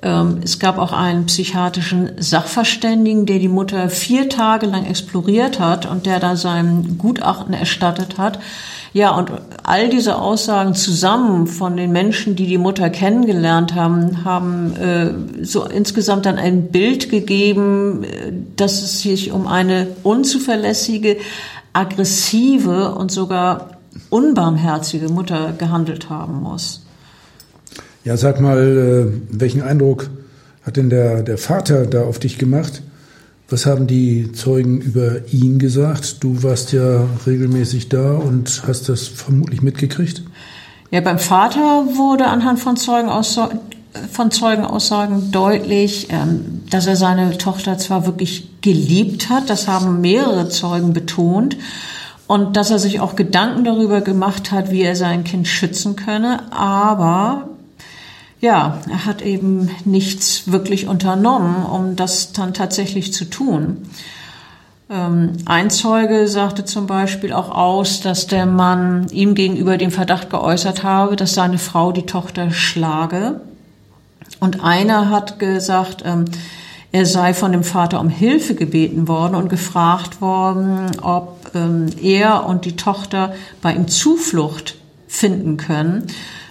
Ähm, es gab auch einen psychiatrischen Sachverständigen, der die Mutter vier Tage lang exploriert hat und der da sein Gutachten erstattet hat. Ja, und all diese Aussagen zusammen von den Menschen, die die Mutter kennengelernt haben, haben äh, so insgesamt dann ein Bild gegeben, äh, dass es sich um eine unzuverlässige, aggressive und sogar unbarmherzige Mutter gehandelt haben muss.
Ja, sag mal, äh, welchen Eindruck hat denn der, der Vater da auf dich gemacht? Was haben die Zeugen über ihn gesagt? Du warst ja regelmäßig da und hast das vermutlich mitgekriegt.
Ja, beim Vater wurde anhand von, Zeugenaussagen, von Zeugenaussagen deutlich, ähm, dass er seine Tochter zwar wirklich geliebt hat, das haben mehrere Zeugen betont, und dass er sich auch Gedanken darüber gemacht hat, wie er sein Kind schützen könne, aber ja, er hat eben nichts wirklich unternommen, um das dann tatsächlich zu tun. Ähm, ein Zeuge sagte zum Beispiel auch aus, dass der Mann ihm gegenüber den Verdacht geäußert habe, dass seine Frau die Tochter schlage. Und einer hat gesagt, ähm, er sei von dem Vater um Hilfe gebeten worden und gefragt worden, ob ähm, er und die Tochter bei ihm Zuflucht finden können.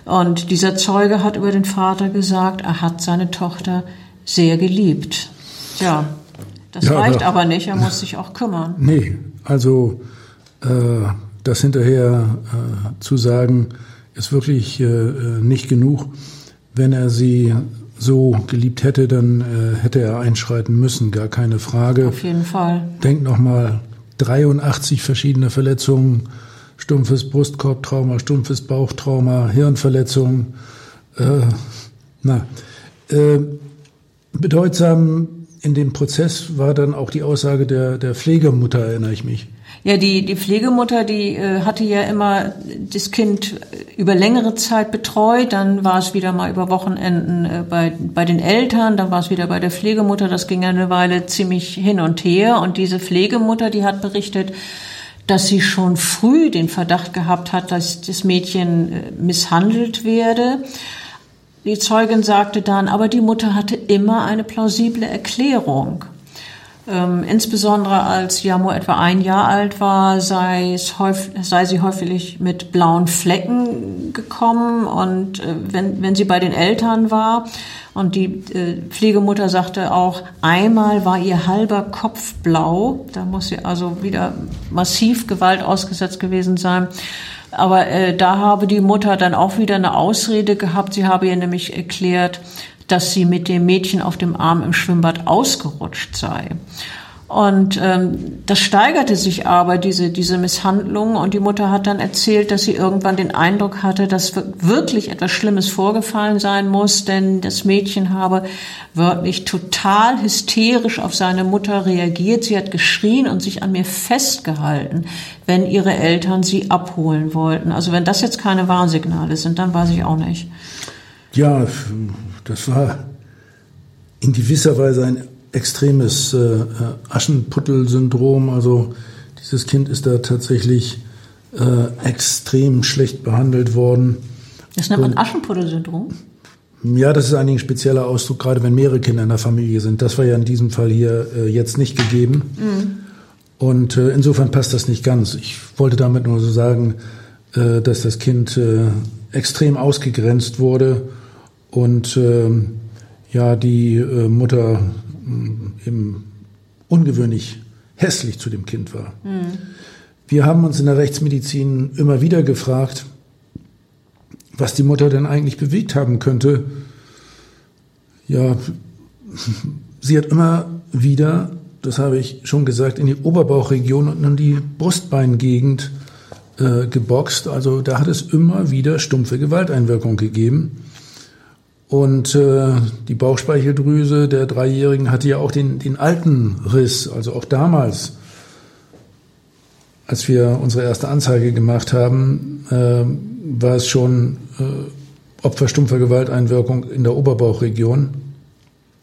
Und dieser Zeuge hat über den Vater gesagt, er hat seine Tochter sehr geliebt. Ja, das ja, reicht aber, aber nicht, er muss sich auch kümmern.
Nee, also äh, das hinterher äh, zu sagen, ist wirklich äh, nicht genug. Wenn er sie so geliebt hätte, dann äh, hätte er einschreiten müssen, gar keine Frage.
Auf jeden Fall.
Denk nochmal, 83 verschiedene Verletzungen stumpfes Brustkorbtrauma, stumpfes Bauchtrauma, Hirnverletzung. Äh, na, äh, bedeutsam in dem Prozess war dann auch die Aussage der, der Pflegemutter, erinnere ich mich.
Ja, die, die Pflegemutter, die äh, hatte ja immer das Kind über längere Zeit betreut. Dann war es wieder mal über Wochenenden äh, bei, bei den Eltern, dann war es wieder bei der Pflegemutter. Das ging ja eine Weile ziemlich hin und her. Und diese Pflegemutter, die hat berichtet, dass sie schon früh den Verdacht gehabt hat, dass das Mädchen äh, misshandelt werde. Die Zeugin sagte dann, aber die Mutter hatte immer eine plausible Erklärung. Ähm, insbesondere als Jamo etwa ein Jahr alt war, sei, es häufig, sei sie häufig mit blauen Flecken gekommen und äh, wenn, wenn sie bei den Eltern war und die äh, Pflegemutter sagte auch, einmal war ihr halber Kopf blau, da muss sie also wieder massiv Gewalt ausgesetzt gewesen sein. Aber äh, da habe die Mutter dann auch wieder eine Ausrede gehabt. Sie habe ihr nämlich erklärt, dass sie mit dem Mädchen auf dem Arm im Schwimmbad ausgerutscht sei. Und ähm, das steigerte sich aber, diese, diese Misshandlung. Und die Mutter hat dann erzählt, dass sie irgendwann den Eindruck hatte, dass wirklich etwas Schlimmes vorgefallen sein muss, denn das Mädchen habe wörtlich total hysterisch auf seine Mutter reagiert. Sie hat geschrien und sich an mir festgehalten, wenn ihre Eltern sie abholen wollten. Also wenn das jetzt keine Warnsignale sind, dann weiß ich auch nicht.
Ja, das war in gewisser Weise ein extremes äh, Aschenputtel-Syndrom. Also dieses Kind ist da tatsächlich äh, extrem schlecht behandelt worden.
Das nennt man Aschenputtel-Syndrom?
Ja, das ist eigentlich ein spezieller Ausdruck, gerade wenn mehrere Kinder in der Familie sind. Das war ja in diesem Fall hier äh, jetzt nicht gegeben. Mhm. Und äh, insofern passt das nicht ganz. Ich wollte damit nur so sagen, äh, dass das Kind äh, extrem ausgegrenzt wurde und ähm, ja, die äh, Mutter äh, eben ungewöhnlich hässlich zu dem Kind war. Mhm. Wir haben uns in der Rechtsmedizin immer wieder gefragt, was die Mutter denn eigentlich bewegt haben könnte. Ja, sie hat immer wieder, das habe ich schon gesagt, in die Oberbauchregion und in die Brustbeingegend äh, geboxt. Also da hat es immer wieder stumpfe Gewalteinwirkung gegeben. Und äh, die Bauchspeicheldrüse der Dreijährigen hatte ja auch den, den alten Riss, also auch damals, als wir unsere erste Anzeige gemacht haben, äh, war es schon äh, Opfer stumpfer Gewalteinwirkung in der Oberbauchregion.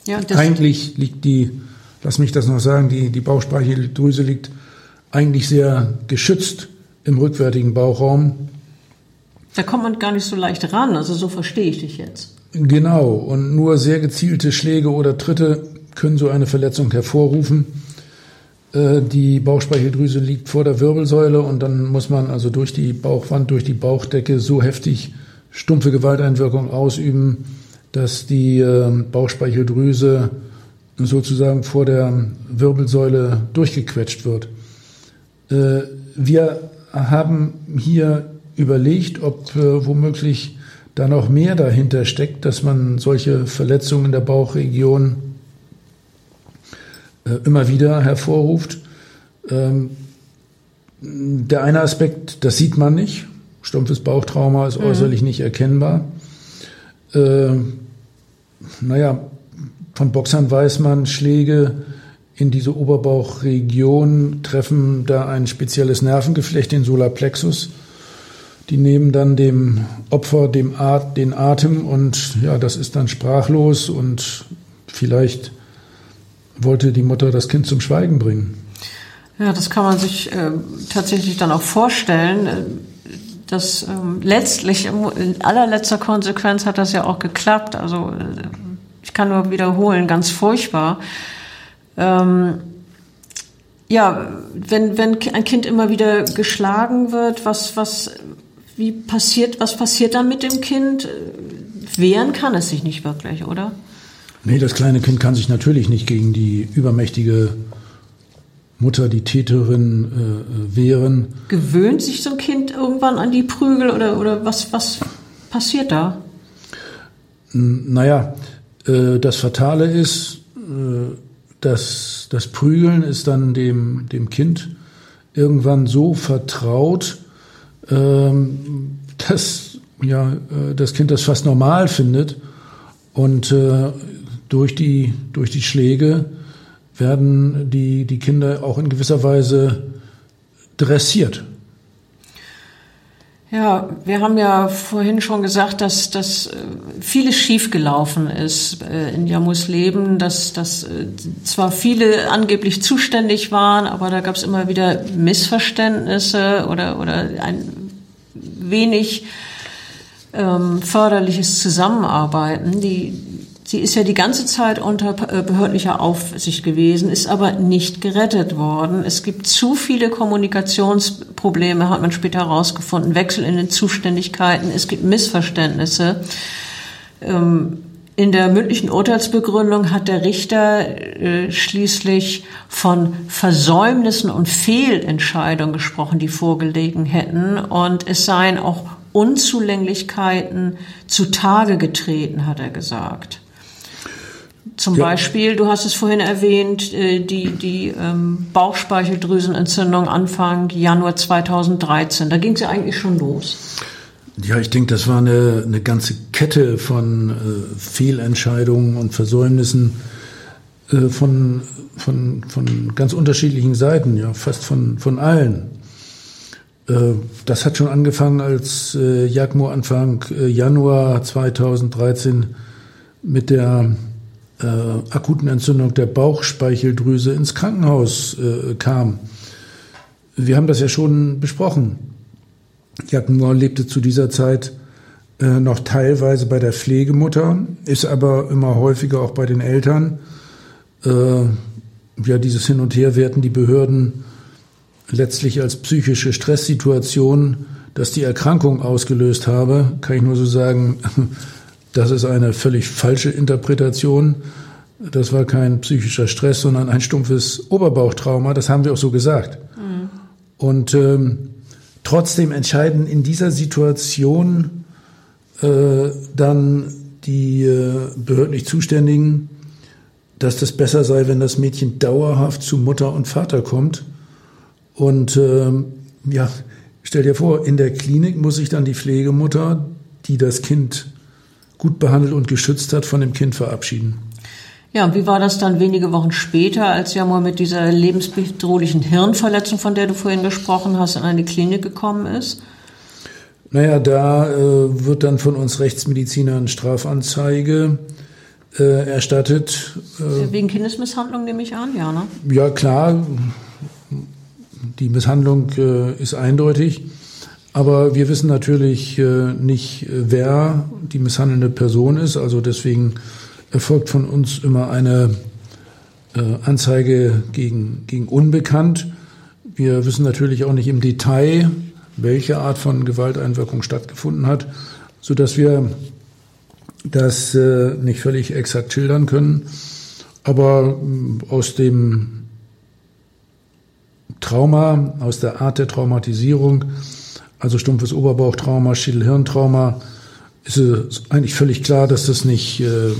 Ja, eigentlich liegt die, lass mich das noch sagen, die, die Bauchspeicheldrüse liegt eigentlich sehr geschützt im rückwärtigen Bauchraum.
Da kommt man gar nicht so leicht ran, also so verstehe ich dich jetzt.
Genau, und nur sehr gezielte Schläge oder Tritte können so eine Verletzung hervorrufen. Äh, die Bauchspeicheldrüse liegt vor der Wirbelsäule und dann muss man also durch die Bauchwand, durch die Bauchdecke so heftig stumpfe Gewalteinwirkung ausüben, dass die ähm, Bauchspeicheldrüse sozusagen vor der Wirbelsäule durchgequetscht wird. Äh, wir haben hier überlegt, ob äh, womöglich da noch mehr dahinter steckt, dass man solche Verletzungen in der Bauchregion äh, immer wieder hervorruft. Ähm, der eine Aspekt, das sieht man nicht. Stumpfes Bauchtrauma ist mhm. äußerlich nicht erkennbar. Äh, naja, von Boxern weiß man, Schläge in diese Oberbauchregion treffen da ein spezielles Nervengeflecht, den Solarplexus. Die nehmen dann dem Opfer dem At den Atem und ja, das ist dann sprachlos und vielleicht wollte die Mutter das Kind zum Schweigen bringen.
Ja, das kann man sich äh, tatsächlich dann auch vorstellen. Äh, dass ähm, letztlich in allerletzter Konsequenz hat das ja auch geklappt. Also äh, ich kann nur wiederholen, ganz furchtbar. Ähm, ja, wenn, wenn ein Kind immer wieder geschlagen wird, was, was wie passiert, was passiert dann mit dem Kind? Wehren kann es sich nicht wirklich, oder?
Nee, das kleine Kind kann sich natürlich nicht gegen die übermächtige Mutter, die Täterin, äh, wehren.
Gewöhnt sich so ein Kind irgendwann an die Prügel oder, oder was, was passiert da?
Naja, äh, das Fatale ist, äh, dass das Prügeln ist dann dem, dem Kind irgendwann so vertraut, ähm, dass ja, äh, das Kind das fast normal findet und äh, durch die, durch die Schläge werden die, die Kinder auch in gewisser Weise dressiert.
Ja, wir haben ja vorhin schon gesagt, dass, dass äh, vieles schiefgelaufen ist äh, in Jamus Leben, dass, dass äh, zwar viele angeblich zuständig waren, aber da gab es immer wieder Missverständnisse oder, oder ein wenig ähm, förderliches Zusammenarbeiten. Die, Sie ist ja die ganze Zeit unter äh, behördlicher Aufsicht gewesen, ist aber nicht gerettet worden. Es gibt zu viele Kommunikationsprobleme, hat man später herausgefunden, Wechsel in den Zuständigkeiten, es gibt Missverständnisse. Ähm, in der mündlichen Urteilsbegründung hat der Richter äh, schließlich von Versäumnissen und Fehlentscheidungen gesprochen, die vorgelegen hätten. Und es seien auch Unzulänglichkeiten zutage getreten, hat er gesagt. Zum ja. Beispiel, du hast es vorhin erwähnt, äh, die, die ähm, Bauchspeicheldrüsenentzündung Anfang Januar 2013. Da ging es ja eigentlich schon los.
Ja, ich denke, das war eine, eine ganze Kette von äh, Fehlentscheidungen und Versäumnissen äh, von, von, von ganz unterschiedlichen Seiten, ja, fast von, von allen. Äh, das hat schon angefangen, als äh, Jagmo Anfang äh, Januar 2013 mit der äh, akuten Entzündung der Bauchspeicheldrüse ins Krankenhaus äh, kam. Wir haben das ja schon besprochen. Jackenmoor lebte zu dieser Zeit äh, noch teilweise bei der Pflegemutter, ist aber immer häufiger auch bei den Eltern. Äh, ja, dieses Hin und Her werten die Behörden letztlich als psychische Stresssituation, dass die Erkrankung ausgelöst habe, kann ich nur so sagen, Das ist eine völlig falsche Interpretation. Das war kein psychischer Stress, sondern ein stumpfes Oberbauchtrauma. Das haben wir auch so gesagt. Mhm. Und ähm, trotzdem entscheiden in dieser Situation äh, dann die äh, behördlich Zuständigen, dass das besser sei, wenn das Mädchen dauerhaft zu Mutter und Vater kommt. Und ähm, ja, stell dir vor, in der Klinik muss sich dann die Pflegemutter, die das Kind gut behandelt und geschützt hat, von dem Kind verabschieden.
Ja, und wie war das dann wenige Wochen später, als Jamur mit dieser lebensbedrohlichen Hirnverletzung, von der du vorhin gesprochen hast, in eine Klinik gekommen ist?
Naja, da äh, wird dann von uns Rechtsmedizinern Strafanzeige äh, erstattet.
Äh, Wegen Kindesmisshandlung nehme ich an, ja, ne?
Ja, klar. Die Misshandlung äh, ist eindeutig. Aber wir wissen natürlich äh, nicht, wer die misshandelnde Person ist. Also deswegen erfolgt von uns immer eine äh, Anzeige gegen, gegen Unbekannt. Wir wissen natürlich auch nicht im Detail, welche Art von Gewalteinwirkung stattgefunden hat, so dass wir das äh, nicht völlig exakt schildern können. Aber aus dem Trauma, aus der Art der Traumatisierung, also stumpfes Oberbauchtrauma, Schädelhirntrauma, ist es eigentlich völlig klar, dass das nicht äh,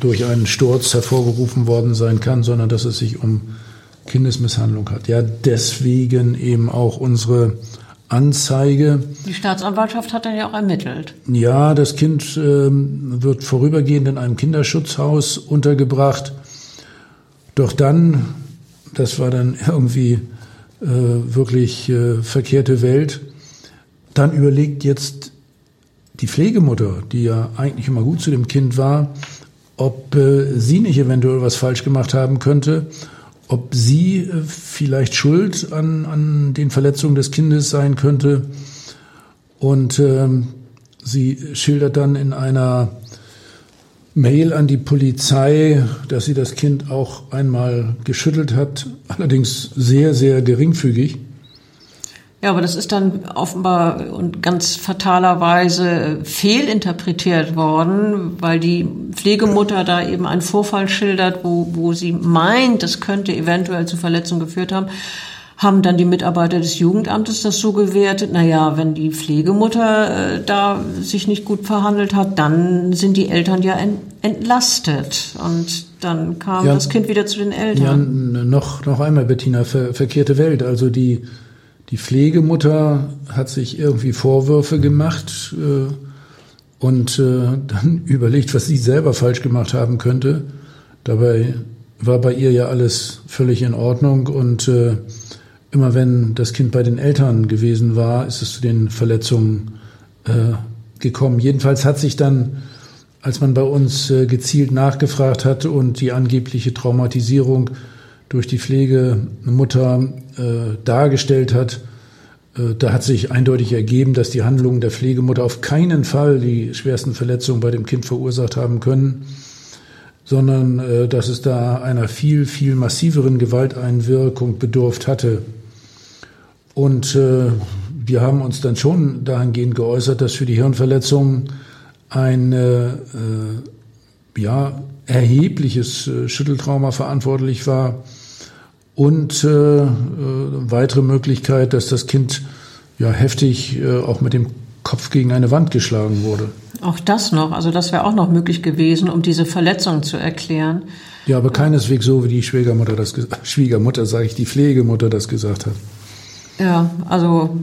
durch einen Sturz hervorgerufen worden sein kann, sondern dass es sich um Kindesmisshandlung hat. Ja, deswegen eben auch unsere Anzeige.
Die Staatsanwaltschaft hat dann ja auch ermittelt.
Ja, das Kind äh, wird vorübergehend in einem Kinderschutzhaus untergebracht. Doch dann, das war dann irgendwie äh, wirklich äh, verkehrte Welt, dann überlegt jetzt die Pflegemutter, die ja eigentlich immer gut zu dem Kind war, ob äh, sie nicht eventuell was falsch gemacht haben könnte, ob sie äh, vielleicht schuld an, an den Verletzungen des Kindes sein könnte. Und ähm, sie schildert dann in einer Mail an die Polizei, dass sie das Kind auch einmal geschüttelt hat, allerdings sehr, sehr geringfügig.
Ja, aber das ist dann offenbar und ganz fatalerweise fehlinterpretiert worden, weil die Pflegemutter da eben einen Vorfall schildert, wo, wo sie meint, das könnte eventuell zu Verletzungen geführt haben haben dann die Mitarbeiter des Jugendamtes das so gewertet, na ja, wenn die Pflegemutter äh, da sich nicht gut verhandelt hat, dann sind die Eltern ja ent, entlastet und dann kam ja, das Kind wieder zu den Eltern.
Ja, noch, noch einmal, Bettina, ver, verkehrte Welt. Also die, die Pflegemutter hat sich irgendwie Vorwürfe gemacht äh, und äh, dann überlegt, was sie selber falsch gemacht haben könnte. Dabei war bei ihr ja alles völlig in Ordnung und äh, immer wenn das Kind bei den Eltern gewesen war, ist es zu den Verletzungen äh, gekommen. Jedenfalls hat sich dann, als man bei uns äh, gezielt nachgefragt hat und die angebliche Traumatisierung durch die Pflegemutter äh, dargestellt hat, äh, da hat sich eindeutig ergeben, dass die Handlungen der Pflegemutter auf keinen Fall die schwersten Verletzungen bei dem Kind verursacht haben können, sondern äh, dass es da einer viel, viel massiveren Gewalteinwirkung bedurft hatte. Und äh, wir haben uns dann schon dahingehend geäußert, dass für die Hirnverletzung ein äh, ja, erhebliches äh, Schütteltrauma verantwortlich war und äh, äh, weitere Möglichkeit, dass das Kind ja heftig äh, auch mit dem Kopf gegen eine Wand geschlagen wurde.
Auch das noch, also das wäre auch noch möglich gewesen, um diese Verletzung zu erklären.
Ja, aber keineswegs so, wie die Schwiegermutter das Schwiegermutter, sage ich, die Pflegemutter das gesagt hat.
Ja, also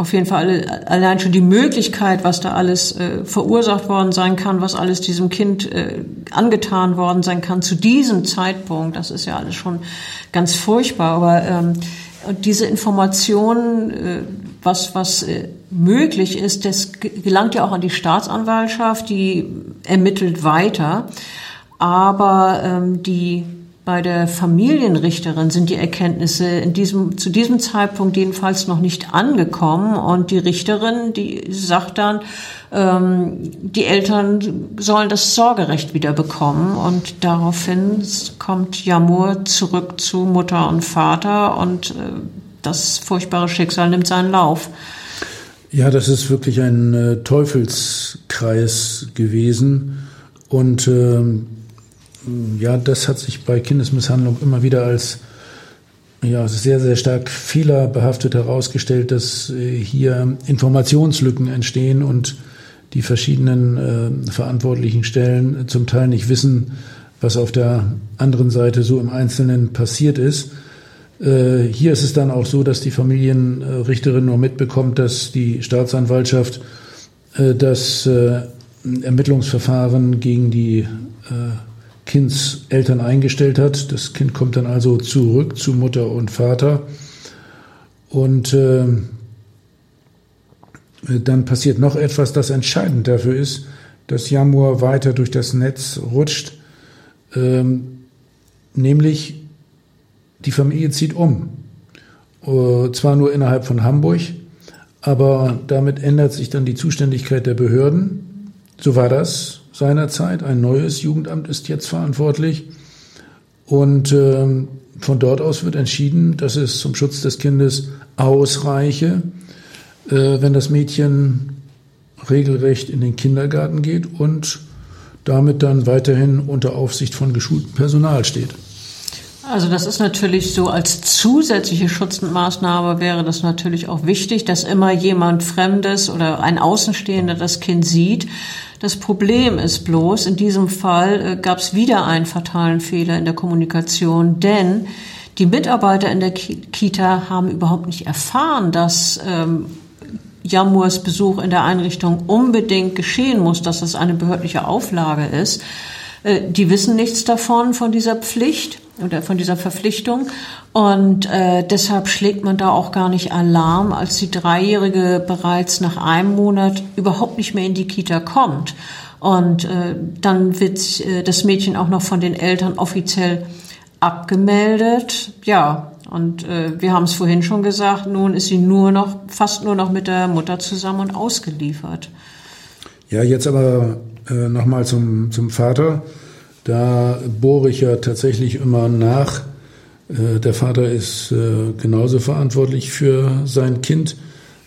auf jeden Fall allein schon die Möglichkeit, was da alles äh, verursacht worden sein kann, was alles diesem Kind äh, angetan worden sein kann zu diesem Zeitpunkt, das ist ja alles schon ganz furchtbar. Aber ähm, diese Informationen, äh, was was äh, möglich ist, das gelangt ja auch an die Staatsanwaltschaft, die ermittelt weiter. Aber ähm, die bei der Familienrichterin sind die Erkenntnisse in diesem, zu diesem Zeitpunkt jedenfalls noch nicht angekommen. Und die Richterin, die sagt dann, ähm, die Eltern sollen das Sorgerecht wieder bekommen. Und daraufhin kommt Jamur zurück zu Mutter und Vater und äh, das furchtbare Schicksal nimmt seinen Lauf.
Ja, das ist wirklich ein äh, Teufelskreis gewesen. Und ähm ja, das hat sich bei Kindesmisshandlung immer wieder als ja, sehr, sehr stark fehlerbehaftet herausgestellt, dass äh, hier Informationslücken entstehen und die verschiedenen äh, verantwortlichen Stellen zum Teil nicht wissen, was auf der anderen Seite so im Einzelnen passiert ist. Äh, hier ist es dann auch so, dass die Familienrichterin nur mitbekommt, dass die Staatsanwaltschaft äh, das äh, Ermittlungsverfahren gegen die äh, Kinds Eltern eingestellt hat. Das Kind kommt dann also zurück zu Mutter und Vater. Und äh, dann passiert noch etwas, das entscheidend dafür ist, dass Jamur weiter durch das Netz rutscht, ähm, nämlich die Familie zieht um. Äh, zwar nur innerhalb von Hamburg, aber damit ändert sich dann die Zuständigkeit der Behörden. So war das seinerzeit. Ein neues Jugendamt ist jetzt verantwortlich. Und äh, von dort aus wird entschieden, dass es zum Schutz des Kindes ausreiche, äh, wenn das Mädchen regelrecht in den Kindergarten geht und damit dann weiterhin unter Aufsicht von geschultem Personal steht.
Also das ist natürlich so als zusätzliche Schutzmaßnahme wäre das natürlich auch wichtig, dass immer jemand Fremdes oder ein Außenstehender das Kind sieht. Das Problem ist bloß, in diesem Fall äh, gab es wieder einen fatalen Fehler in der Kommunikation, denn die Mitarbeiter in der Kita haben überhaupt nicht erfahren, dass ähm, Jamurs Besuch in der Einrichtung unbedingt geschehen muss, dass das eine behördliche Auflage ist. Äh, die wissen nichts davon, von dieser Pflicht oder von dieser Verpflichtung. Und äh, deshalb schlägt man da auch gar nicht Alarm, als die Dreijährige bereits nach einem Monat überhaupt nicht mehr in die Kita kommt. Und äh, dann wird äh, das Mädchen auch noch von den Eltern offiziell abgemeldet. Ja, und äh, wir haben es vorhin schon gesagt, nun ist sie nur noch, fast nur noch mit der Mutter zusammen und ausgeliefert.
Ja, jetzt aber äh, nochmal zum, zum Vater. Da bohre ich ja tatsächlich immer nach. Äh, der Vater ist äh, genauso verantwortlich für sein Kind.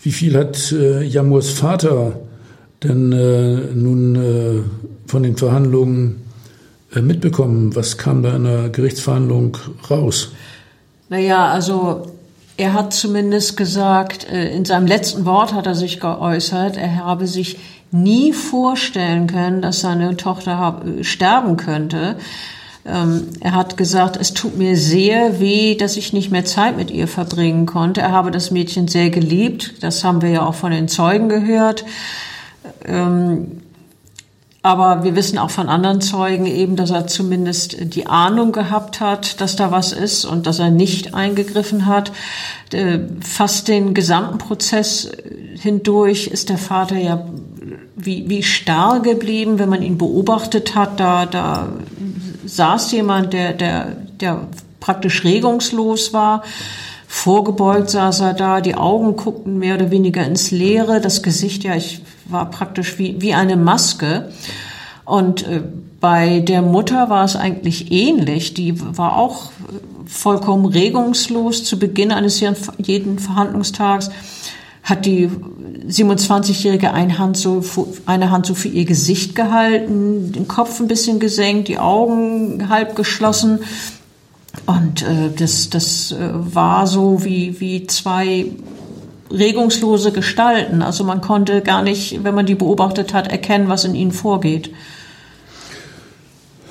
Wie viel hat äh, Jamurs Vater denn nun von den Verhandlungen mitbekommen? Was kam da in der Gerichtsverhandlung raus?
Naja, also er hat zumindest gesagt, in seinem letzten Wort hat er sich geäußert, er habe sich nie vorstellen können, dass seine Tochter sterben könnte. Ähm, er hat gesagt, es tut mir sehr weh, dass ich nicht mehr Zeit mit ihr verbringen konnte. Er habe das Mädchen sehr geliebt. Das haben wir ja auch von den Zeugen gehört. Ähm, Aber wir wissen auch von anderen Zeugen eben, dass er zumindest die Ahnung gehabt hat, dass da was ist und dass er nicht eingegriffen hat. Äh, fast den gesamten Prozess hindurch ist der Vater ja wie, wie starr geblieben, wenn man ihn beobachtet hat. Da, da saß jemand, der, der, der praktisch regungslos war. Vorgebeugt saß er da, die Augen guckten mehr oder weniger ins Leere, das Gesicht, ja, ich war praktisch wie, wie eine Maske. Und äh, bei der Mutter war es eigentlich ähnlich. Die war auch vollkommen regungslos zu Beginn eines jeden Verhandlungstags. Hat die 27-Jährige eine Hand so, eine Hand so für ihr Gesicht gehalten, den Kopf ein bisschen gesenkt, die Augen halb geschlossen. Und äh, das, das äh, war so wie, wie zwei regungslose Gestalten. Also man konnte gar nicht, wenn man die beobachtet hat, erkennen, was in ihnen vorgeht.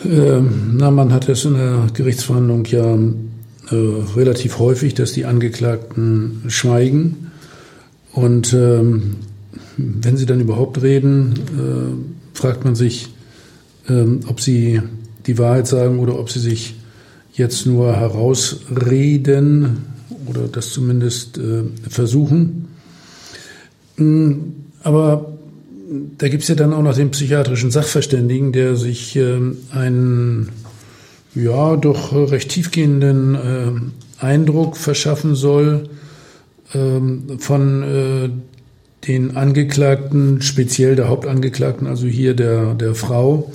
Ähm, na, man hat es in der Gerichtsverhandlung ja äh, relativ häufig, dass die Angeklagten schweigen. Und ähm, wenn sie dann überhaupt reden, äh, fragt man sich, äh, ob sie die Wahrheit sagen oder ob sie sich jetzt nur herausreden oder das zumindest äh, versuchen. Mm, aber da gibt es ja dann auch noch den psychiatrischen Sachverständigen, der sich äh, einen ja doch recht tiefgehenden äh, Eindruck verschaffen soll von äh, den Angeklagten, speziell der Hauptangeklagten, also hier der, der Frau.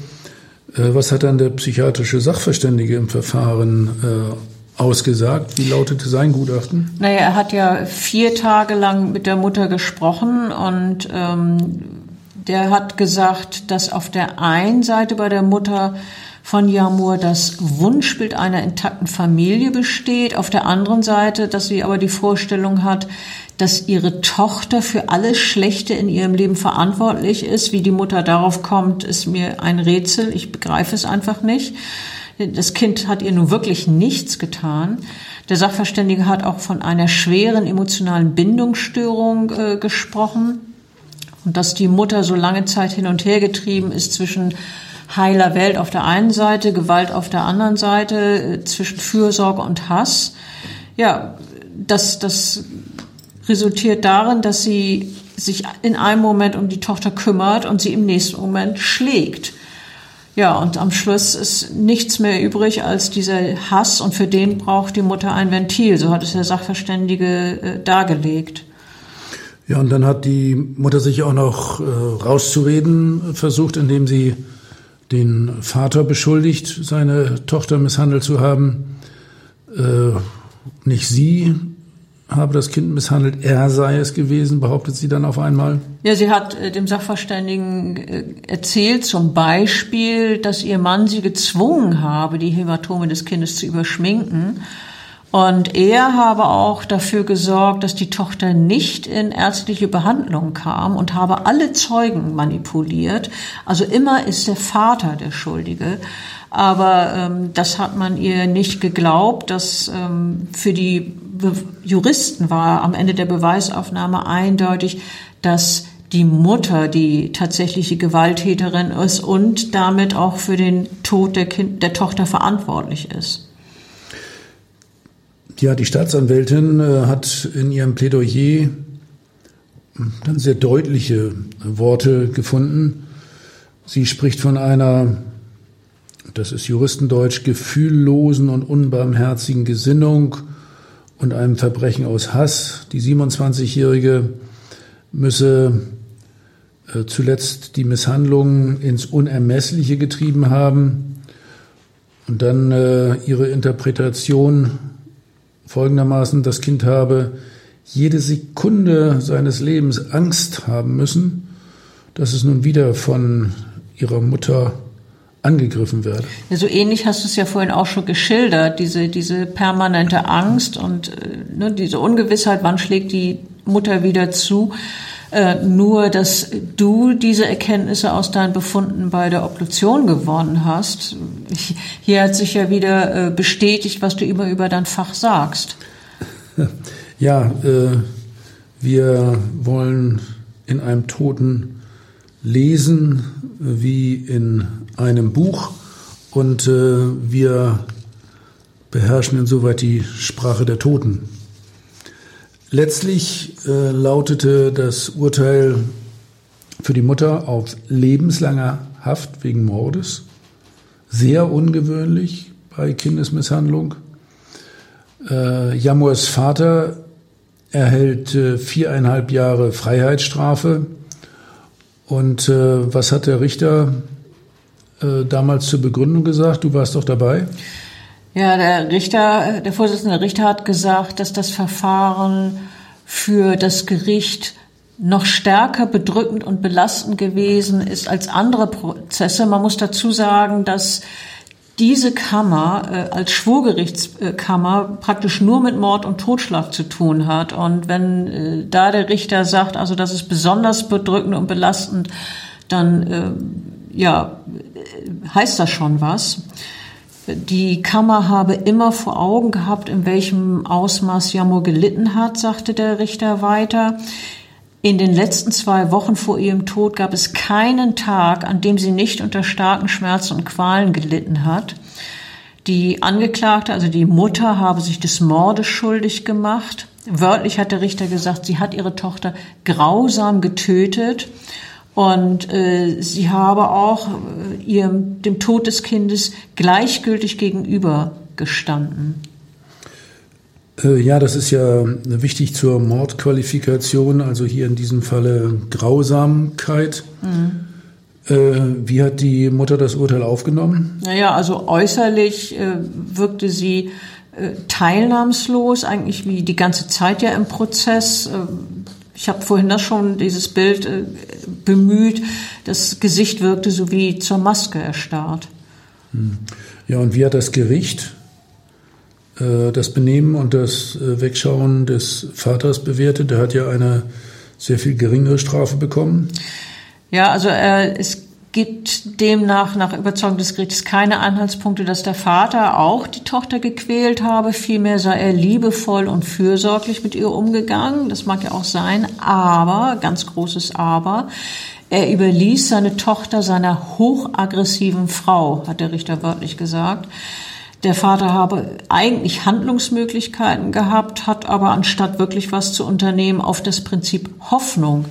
Äh, was hat dann der psychiatrische Sachverständige im Verfahren äh, ausgesagt? Wie lautete sein Gutachten?
Naja, er hat ja vier Tage lang mit der Mutter gesprochen und ähm, der hat gesagt, dass auf der einen Seite bei der Mutter von Jamur das Wunschbild einer intakten Familie besteht, auf der anderen Seite, dass sie aber die Vorstellung hat, dass ihre Tochter für alles Schlechte in ihrem Leben verantwortlich ist. Wie die Mutter darauf kommt, ist mir ein Rätsel. Ich begreife es einfach nicht. Das Kind hat ihr nun wirklich nichts getan. Der Sachverständige hat auch von einer schweren emotionalen Bindungsstörung äh, gesprochen und dass die Mutter so lange Zeit hin und her getrieben ist zwischen heiler Welt auf der einen Seite, Gewalt auf der anderen Seite, äh, zwischen Fürsorge und Hass. Ja, das, das resultiert darin, dass sie sich in einem Moment um die Tochter kümmert und sie im nächsten Moment schlägt. Ja, und am Schluss ist nichts mehr übrig als dieser Hass und für den braucht die Mutter ein Ventil. So hat es der Sachverständige äh, dargelegt.
Ja, und dann hat die Mutter sich auch noch äh, rauszureden versucht, indem sie den Vater beschuldigt, seine Tochter misshandelt zu haben. Äh, nicht sie habe das Kind misshandelt, er sei es gewesen, behauptet sie dann auf einmal?
Ja, sie hat äh, dem Sachverständigen äh, erzählt zum Beispiel, dass ihr Mann sie gezwungen habe, die Hämatome des Kindes zu überschminken. Und er habe auch dafür gesorgt, dass die Tochter nicht in ärztliche Behandlung kam und habe alle Zeugen manipuliert. Also immer ist der Vater der Schuldige. Aber ähm, das hat man ihr nicht geglaubt. dass ähm, für die Be Juristen war am Ende der Beweisaufnahme eindeutig, dass die Mutter die tatsächliche Gewalttäterin ist und damit auch für den Tod der, kind, der Tochter verantwortlich ist.
Ja, die Staatsanwältin äh, hat in ihrem Plädoyer dann sehr deutliche Worte gefunden. Sie spricht von einer das ist Juristendeutsch, gefühllosen und unbarmherzigen Gesinnung und einem Verbrechen aus Hass. Die 27-Jährige müsse äh, zuletzt die Misshandlungen ins Unermessliche getrieben haben und dann äh, ihre Interpretation folgendermaßen, das Kind habe jede Sekunde seines Lebens Angst haben müssen, dass es nun wieder von ihrer Mutter angegriffen werde.
Ja, so ähnlich hast du es ja vorhin auch schon geschildert, diese, diese permanente Angst und äh, ne, diese Ungewissheit, wann schlägt die Mutter wieder zu. Äh, nur, dass du diese Erkenntnisse aus deinen Befunden bei der Obduktion gewonnen hast. Hier hat sich ja wieder äh, bestätigt, was du immer über dein Fach sagst.
Ja, äh, wir wollen in einem toten lesen wie in einem Buch und äh, wir beherrschen insoweit die Sprache der Toten. Letztlich äh, lautete das Urteil für die Mutter auf lebenslanger Haft wegen Mordes. Sehr ungewöhnlich bei Kindesmisshandlung. Äh, Jamurs Vater erhält äh, viereinhalb Jahre Freiheitsstrafe. Und äh, was hat der Richter äh, damals zur Begründung gesagt? Du warst doch dabei.
Ja, der Richter, der Vorsitzende Richter hat gesagt, dass das Verfahren für das Gericht noch stärker bedrückend und belastend gewesen ist als andere Prozesse. Man muss dazu sagen, dass diese Kammer äh, als Schwurgerichtskammer praktisch nur mit Mord und Totschlag zu tun hat. Und wenn äh, da der Richter sagt, also das ist besonders bedrückend und belastend, dann äh, ja, heißt das schon was. Die Kammer habe immer vor Augen gehabt, in welchem Ausmaß Jamur gelitten hat, sagte der Richter weiter. In den letzten zwei Wochen vor ihrem Tod gab es keinen Tag, an dem sie nicht unter starken Schmerzen und Qualen gelitten hat. Die Angeklagte, also die Mutter, habe sich des Mordes schuldig gemacht. Wörtlich hat der Richter gesagt, sie hat ihre Tochter grausam getötet und äh, sie habe auch äh, ihrem, dem Tod des Kindes gleichgültig gegenüber gestanden.
Äh, ja, das ist ja wichtig zur Mordqualifikation, also hier in diesem Falle Grausamkeit. Mhm. Wie hat die Mutter das Urteil aufgenommen?
Naja, also äußerlich äh, wirkte sie äh, teilnahmslos, eigentlich wie die ganze Zeit ja im Prozess. Ich habe vorhin das schon, dieses Bild äh, bemüht. Das Gesicht wirkte so wie zur Maske erstarrt.
Hm. Ja, und wie hat das Gericht äh, das Benehmen und das äh, Wegschauen des Vaters bewertet. Der hat ja eine sehr viel geringere Strafe bekommen.
Ja, also äh, es gibt demnach nach Überzeugung des Gerichts keine Anhaltspunkte, dass der Vater auch die Tochter gequält habe. Vielmehr sei er liebevoll und fürsorglich mit ihr umgegangen. Das mag ja auch sein. Aber, ganz großes Aber, er überließ seine Tochter seiner hochaggressiven Frau, hat der Richter wörtlich gesagt. Der Vater habe eigentlich Handlungsmöglichkeiten gehabt, hat aber anstatt wirklich was zu unternehmen auf das Prinzip Hoffnung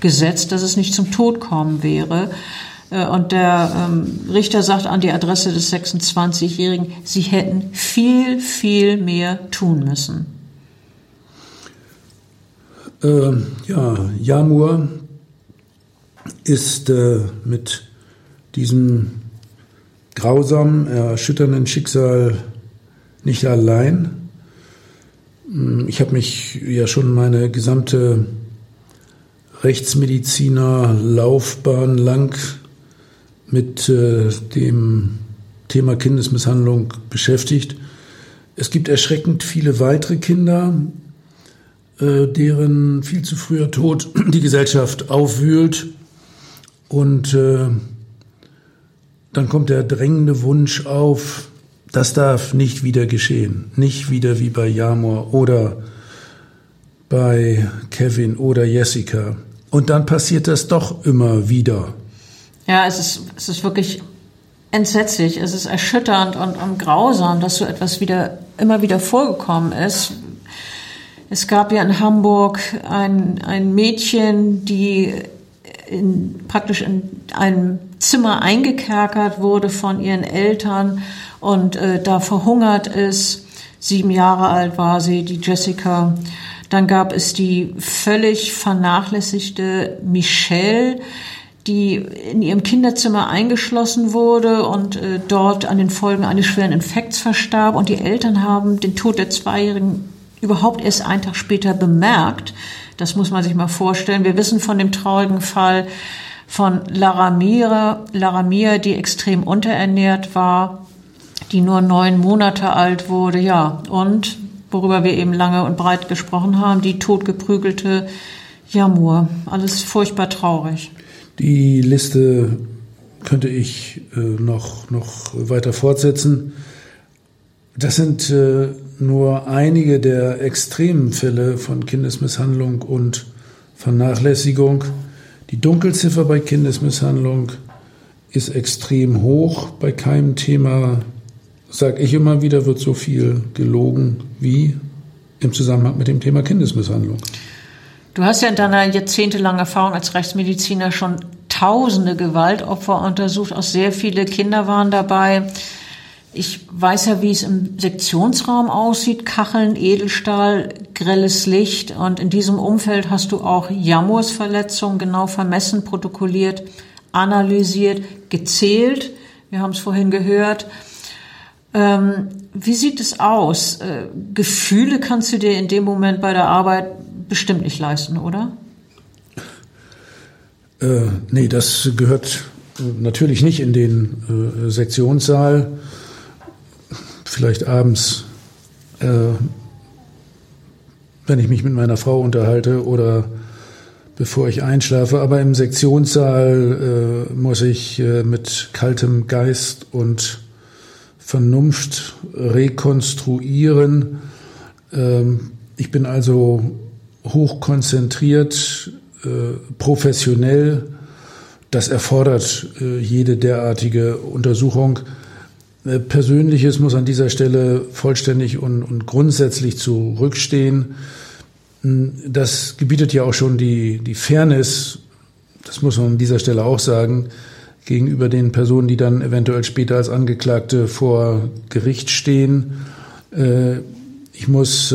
gesetzt, dass es nicht zum Tod kommen wäre. Äh, und der ähm, Richter sagt an die Adresse des 26-Jährigen, sie hätten viel, viel mehr tun müssen.
Äh, ja, Jamur ist äh, mit diesem grausamen, erschütternden Schicksal nicht allein. Hm, ich habe mich ja schon meine gesamte Rechtsmediziner-Laufbahn lang mit äh, dem Thema Kindesmisshandlung beschäftigt. Es gibt erschreckend viele weitere Kinder, äh, deren viel zu früher Tod die Gesellschaft aufwühlt und äh, dann kommt der drängende Wunsch auf, das darf nicht wieder geschehen. Nicht wieder wie bei Jamor oder bei Kevin oder Jessica. Und dann passiert das doch immer wieder.
Ja, es ist, es ist wirklich entsetzlich, es ist erschütternd und, und grausam, dass so etwas wieder, immer wieder vorgekommen ist. Es gab ja in Hamburg ein, ein Mädchen, die in, praktisch in einem Zimmer eingekerkert wurde von ihren Eltern und äh, da verhungert ist. Sieben Jahre alt war sie, die Jessica. Dann gab es die völlig vernachlässigte Michelle, die in ihrem Kinderzimmer eingeschlossen wurde und äh, dort an den Folgen eines schweren Infekts verstarb. Und die Eltern haben den Tod der Zweijährigen überhaupt erst einen Tag später bemerkt. Das muss man sich mal vorstellen. Wir wissen von dem traurigen Fall von Laramira, Laramir, die extrem unterernährt war, die nur neun Monate alt wurde, ja, und worüber wir eben lange und breit gesprochen haben, die totgeprügelte Jamur. Alles furchtbar traurig.
Die Liste könnte ich äh, noch, noch weiter fortsetzen. Das sind äh, nur einige der extremen Fälle von Kindesmisshandlung und Vernachlässigung Die Dunkelziffer bei Kindesmisshandlung ist extrem hoch. Bei keinem Thema, sage ich immer wieder, wird so viel gelogen wie im Zusammenhang mit dem Thema Kindesmisshandlung.
Du hast ja in deiner jahrzehntelangen Erfahrung als Rechtsmediziner schon tausende Gewaltopfer untersucht, auch sehr viele Kinder waren dabei. Ich weiß ja, wie es im Sektionsraum aussieht. Kacheln, Edelstahl, grelles Licht. Und in diesem Umfeld hast du auch Jammurs-Verletzungen genau vermessen, protokolliert, analysiert, gezählt. Wir haben es vorhin gehört. Ähm, wie sieht es aus? Äh, Gefühle kannst du dir in dem Moment bei der Arbeit bestimmt nicht leisten, oder?
Äh, nee, das gehört natürlich nicht in den äh, Sektionssaal. Vielleicht abends, äh, wenn ich mich mit meiner Frau unterhalte oder bevor ich einschlafe. Aber im Sektionssaal äh, muss ich äh, mit kaltem Geist und Vernunft rekonstruieren. Ähm, ich bin also hochkonzentriert, äh, professionell. Das erfordert äh, jede derartige Untersuchung. Äh, Persönliches muss an dieser Stelle vollständig und, und grundsätzlich zurückstehen. Hm, das gebietet ja auch schon die, die Fairness, das muss man an dieser Stelle auch sagen, gegenüber den Personen, die dann eventuell später als Angeklagte vor Gericht stehen. Ich muss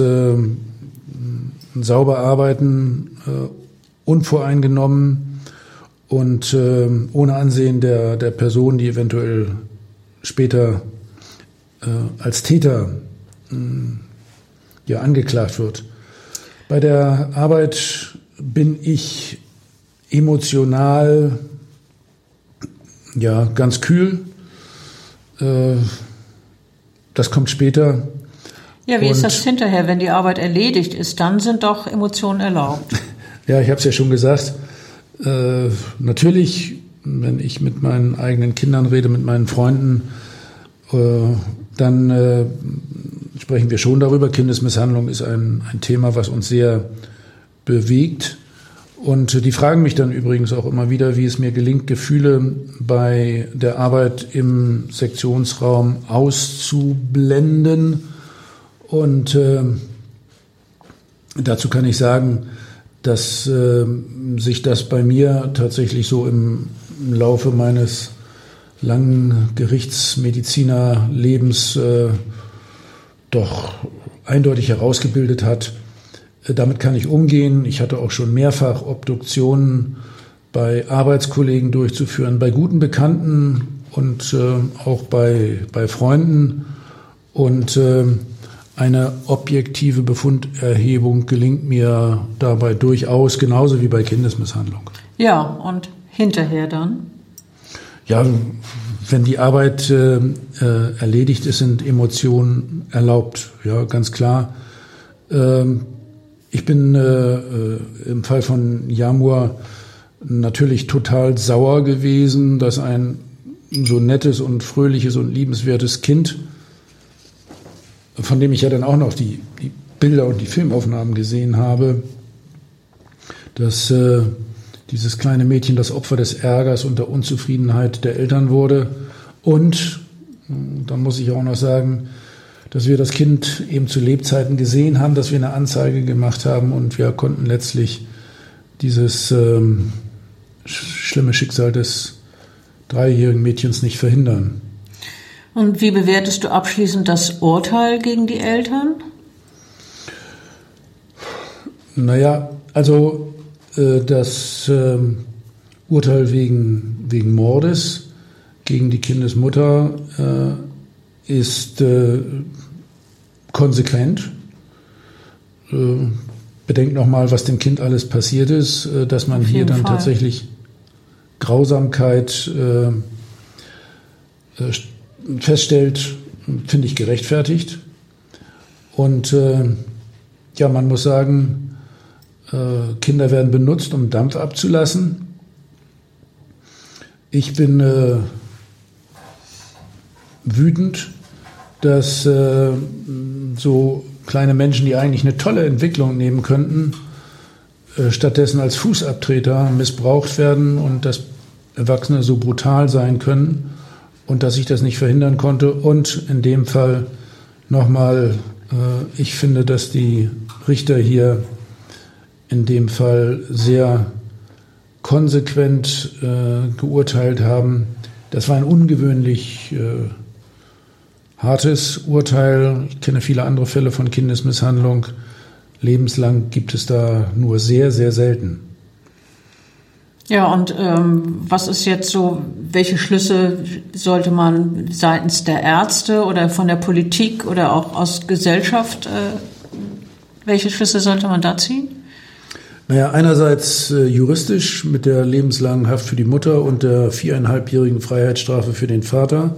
sauber arbeiten, äh, unvoreingenommen und äh, ohne Ansehen der, der Person, die eventuell später äh, als Täter äh, ja angeklagt wird. Bei der Arbeit bin ich emotional ja ganz kühl. Äh, das kommt später.
Ja, wie und ist das hinterher, wenn die Arbeit erledigt ist? Dann sind doch Emotionen erlaubt.
Ja, ich habe es ja schon gesagt. Äh, natürlich, wenn ich mit meinen eigenen Kindern rede, mit meinen Freunden, äh, dann äh, sprechen wir schon darüber. Kindesmisshandlung ist ein, ein Thema, was uns sehr bewegt. Und die fragen mich dann übrigens auch immer wieder, wie es mir gelingt, Gefühle bei der Arbeit im Sektionsraum auszublenden und äh, dazu kann ich sagen, dass äh, sich das bei mir tatsächlich so im, Laufe meines langen Gerichtsmedizinerlebens äh, doch eindeutig herausgebildet hat. Äh, damit kann ich umgehen. Ich hatte auch schon mehrfach Obduktionen bei Arbeitskollegen durchzuführen, bei guten Bekannten und äh, auch bei, bei Freunden. Und äh, eine objektive Befunderhebung gelingt mir dabei durchaus, genauso wie bei Kindesmisshandlung.
Ja, und hinterher dann?
Ja, wenn die Arbeit äh, äh, erledigt ist, sind Emotionen erlaubt. Ja, ganz klar. Ähm, ich bin äh, äh im Fall von Jamur natürlich total sauer gewesen, dass ein so nettes und fröhliches und liebenswertes Kind von dem ich ja dann auch noch die, die Bilder und die Filmaufnahmen gesehen habe, dass äh, dieses kleine Mädchen das Opfer des Ärgers und der Unzufriedenheit der Eltern wurde. Und dann muss ich auch noch sagen, dass wir das Kind eben zu Lebzeiten gesehen haben, dass wir eine Anzeige gemacht haben und wir konnten letztlich dieses ähm, schlimme Schicksal des dreijährigen Mädchens nicht verhindern.
Und wie bewertest du abschließend das Urteil gegen die Eltern?
Naja, also äh, das äh, Urteil wegen, wegen Mordes gegen die Kindesmutter äh, ist äh, konsequent. Äh, bedenkt nochmal, was dem Kind alles passiert ist, äh, dass man hier dann Fall. tatsächlich Grausamkeit feststellt, finde ich gerechtfertigt. Und äh, ja, man muss sagen, äh, Kinder werden benutzt, um Dampf abzulassen. Ich bin äh, wütend, dass äh, so kleine Menschen, die eigentlich eine tolle Entwicklung nehmen könnten, äh, stattdessen als Fußabtreter missbraucht werden und dass Erwachsene so brutal sein können und dass ich das nicht verhindern konnte. Und in dem Fall nochmal, äh, ich finde, dass die Richter hier in dem Fall sehr konsequent äh, geurteilt haben. Das war ein ungewöhnlich äh, hartes Urteil. Ich kenne viele andere Fälle von Kindesmisshandlung. Lebenslang gibt es da nur sehr, sehr selten.
Ja, und ähm, was ist jetzt so, welche Schlüsse sollte man seitens der Ärzte oder von der Politik oder auch aus Gesellschaft, äh, welche Schlüsse sollte man da ziehen?
Naja, einerseits äh, juristisch mit der lebenslangen Haft für die Mutter und der viereinhalbjährigen Freiheitsstrafe für den Vater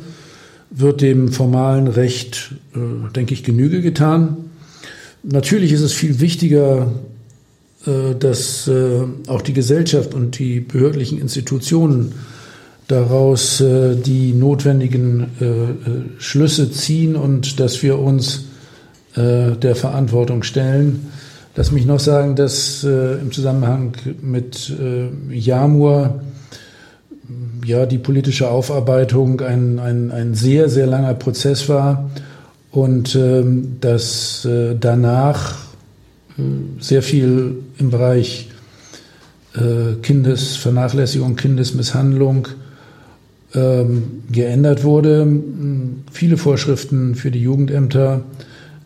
wird dem formalen Recht, äh, denke ich, Genüge getan. Natürlich ist es viel wichtiger, dass äh, auch die Gesellschaft und die behördlichen Institutionen daraus äh, die notwendigen Schlüsse ziehen und dass wir uns der Verantwortung stellen. Lass mich noch sagen, dass im Zusammenhang mit Jamur ja die politische Aufarbeitung ein, ein, ein sehr, sehr langer Prozess war und ähm, dass danach sehr viel im Bereich äh, Kindesvernachlässigung, Kindesmisshandlung ähm, geändert wurde. Viele Vorschriften für die Jugendämter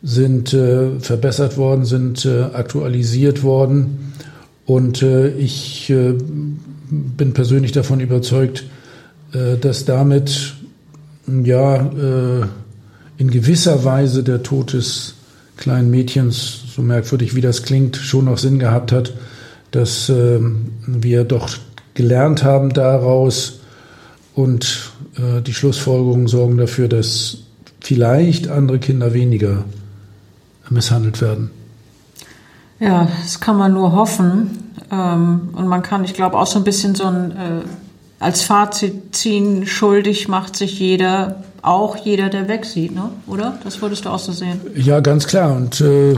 sind äh, verbessert worden, sind äh, aktualisiert worden. Und ich bin persönlich davon überzeugt, dass damit ja in gewisser Weise der Tod des kleinen Mädchens so merkwürdig wie das klingt, schon noch Sinn gehabt hat, dass äh, wir doch gelernt haben daraus und äh, die Schlussfolgerungen sorgen dafür, dass vielleicht andere Kinder weniger misshandelt werden.
Ja, das kann man nur hoffen. Ähm, und man kann, ich glaube, auch so ein bisschen so ein äh, als Fazit ziehen, schuldig macht sich jeder, auch jeder, der wegsieht, ne? oder? Das würdest du auch so sehen.
Ja, ganz klar. Und äh,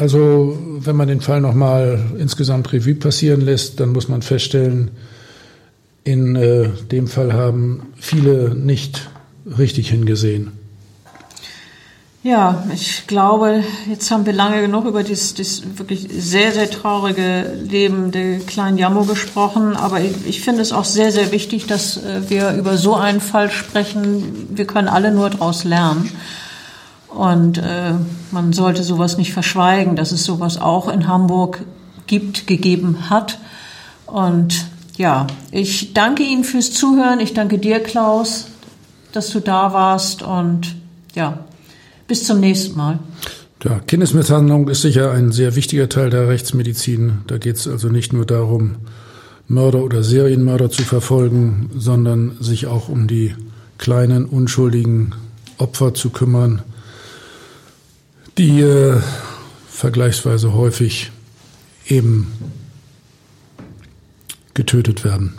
also wenn man den Fall nochmal insgesamt Revue passieren lässt, dann muss man feststellen, in äh, dem Fall haben viele nicht richtig hingesehen.
Ja, ich glaube, jetzt haben wir lange genug über dieses, dieses wirklich sehr, sehr traurige Leben der kleinen Jammo gesprochen. Aber ich, ich finde es auch sehr, sehr wichtig, dass äh, wir über so einen Fall sprechen. Wir können alle nur daraus lernen. Und äh, man sollte sowas nicht verschweigen, dass es sowas auch in Hamburg gibt, gegeben hat. Und ja, ich danke Ihnen fürs Zuhören. Ich danke dir, Klaus, dass du da warst. Und ja, bis zum nächsten Mal.
Ja, Kindesmisshandlung ist sicher ein sehr wichtiger Teil der Rechtsmedizin. Da geht es also nicht nur darum, Mörder oder Serienmörder zu verfolgen, sondern sich auch um die kleinen, unschuldigen Opfer zu kümmern, die äh, vergleichsweise häufig eben getötet werden.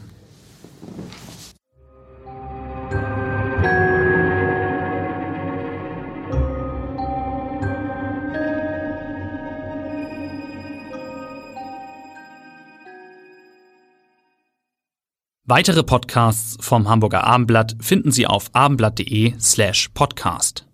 Weitere Podcasts vom Hamburger Abendblatt finden Sie auf abendblatt.de slash podcast.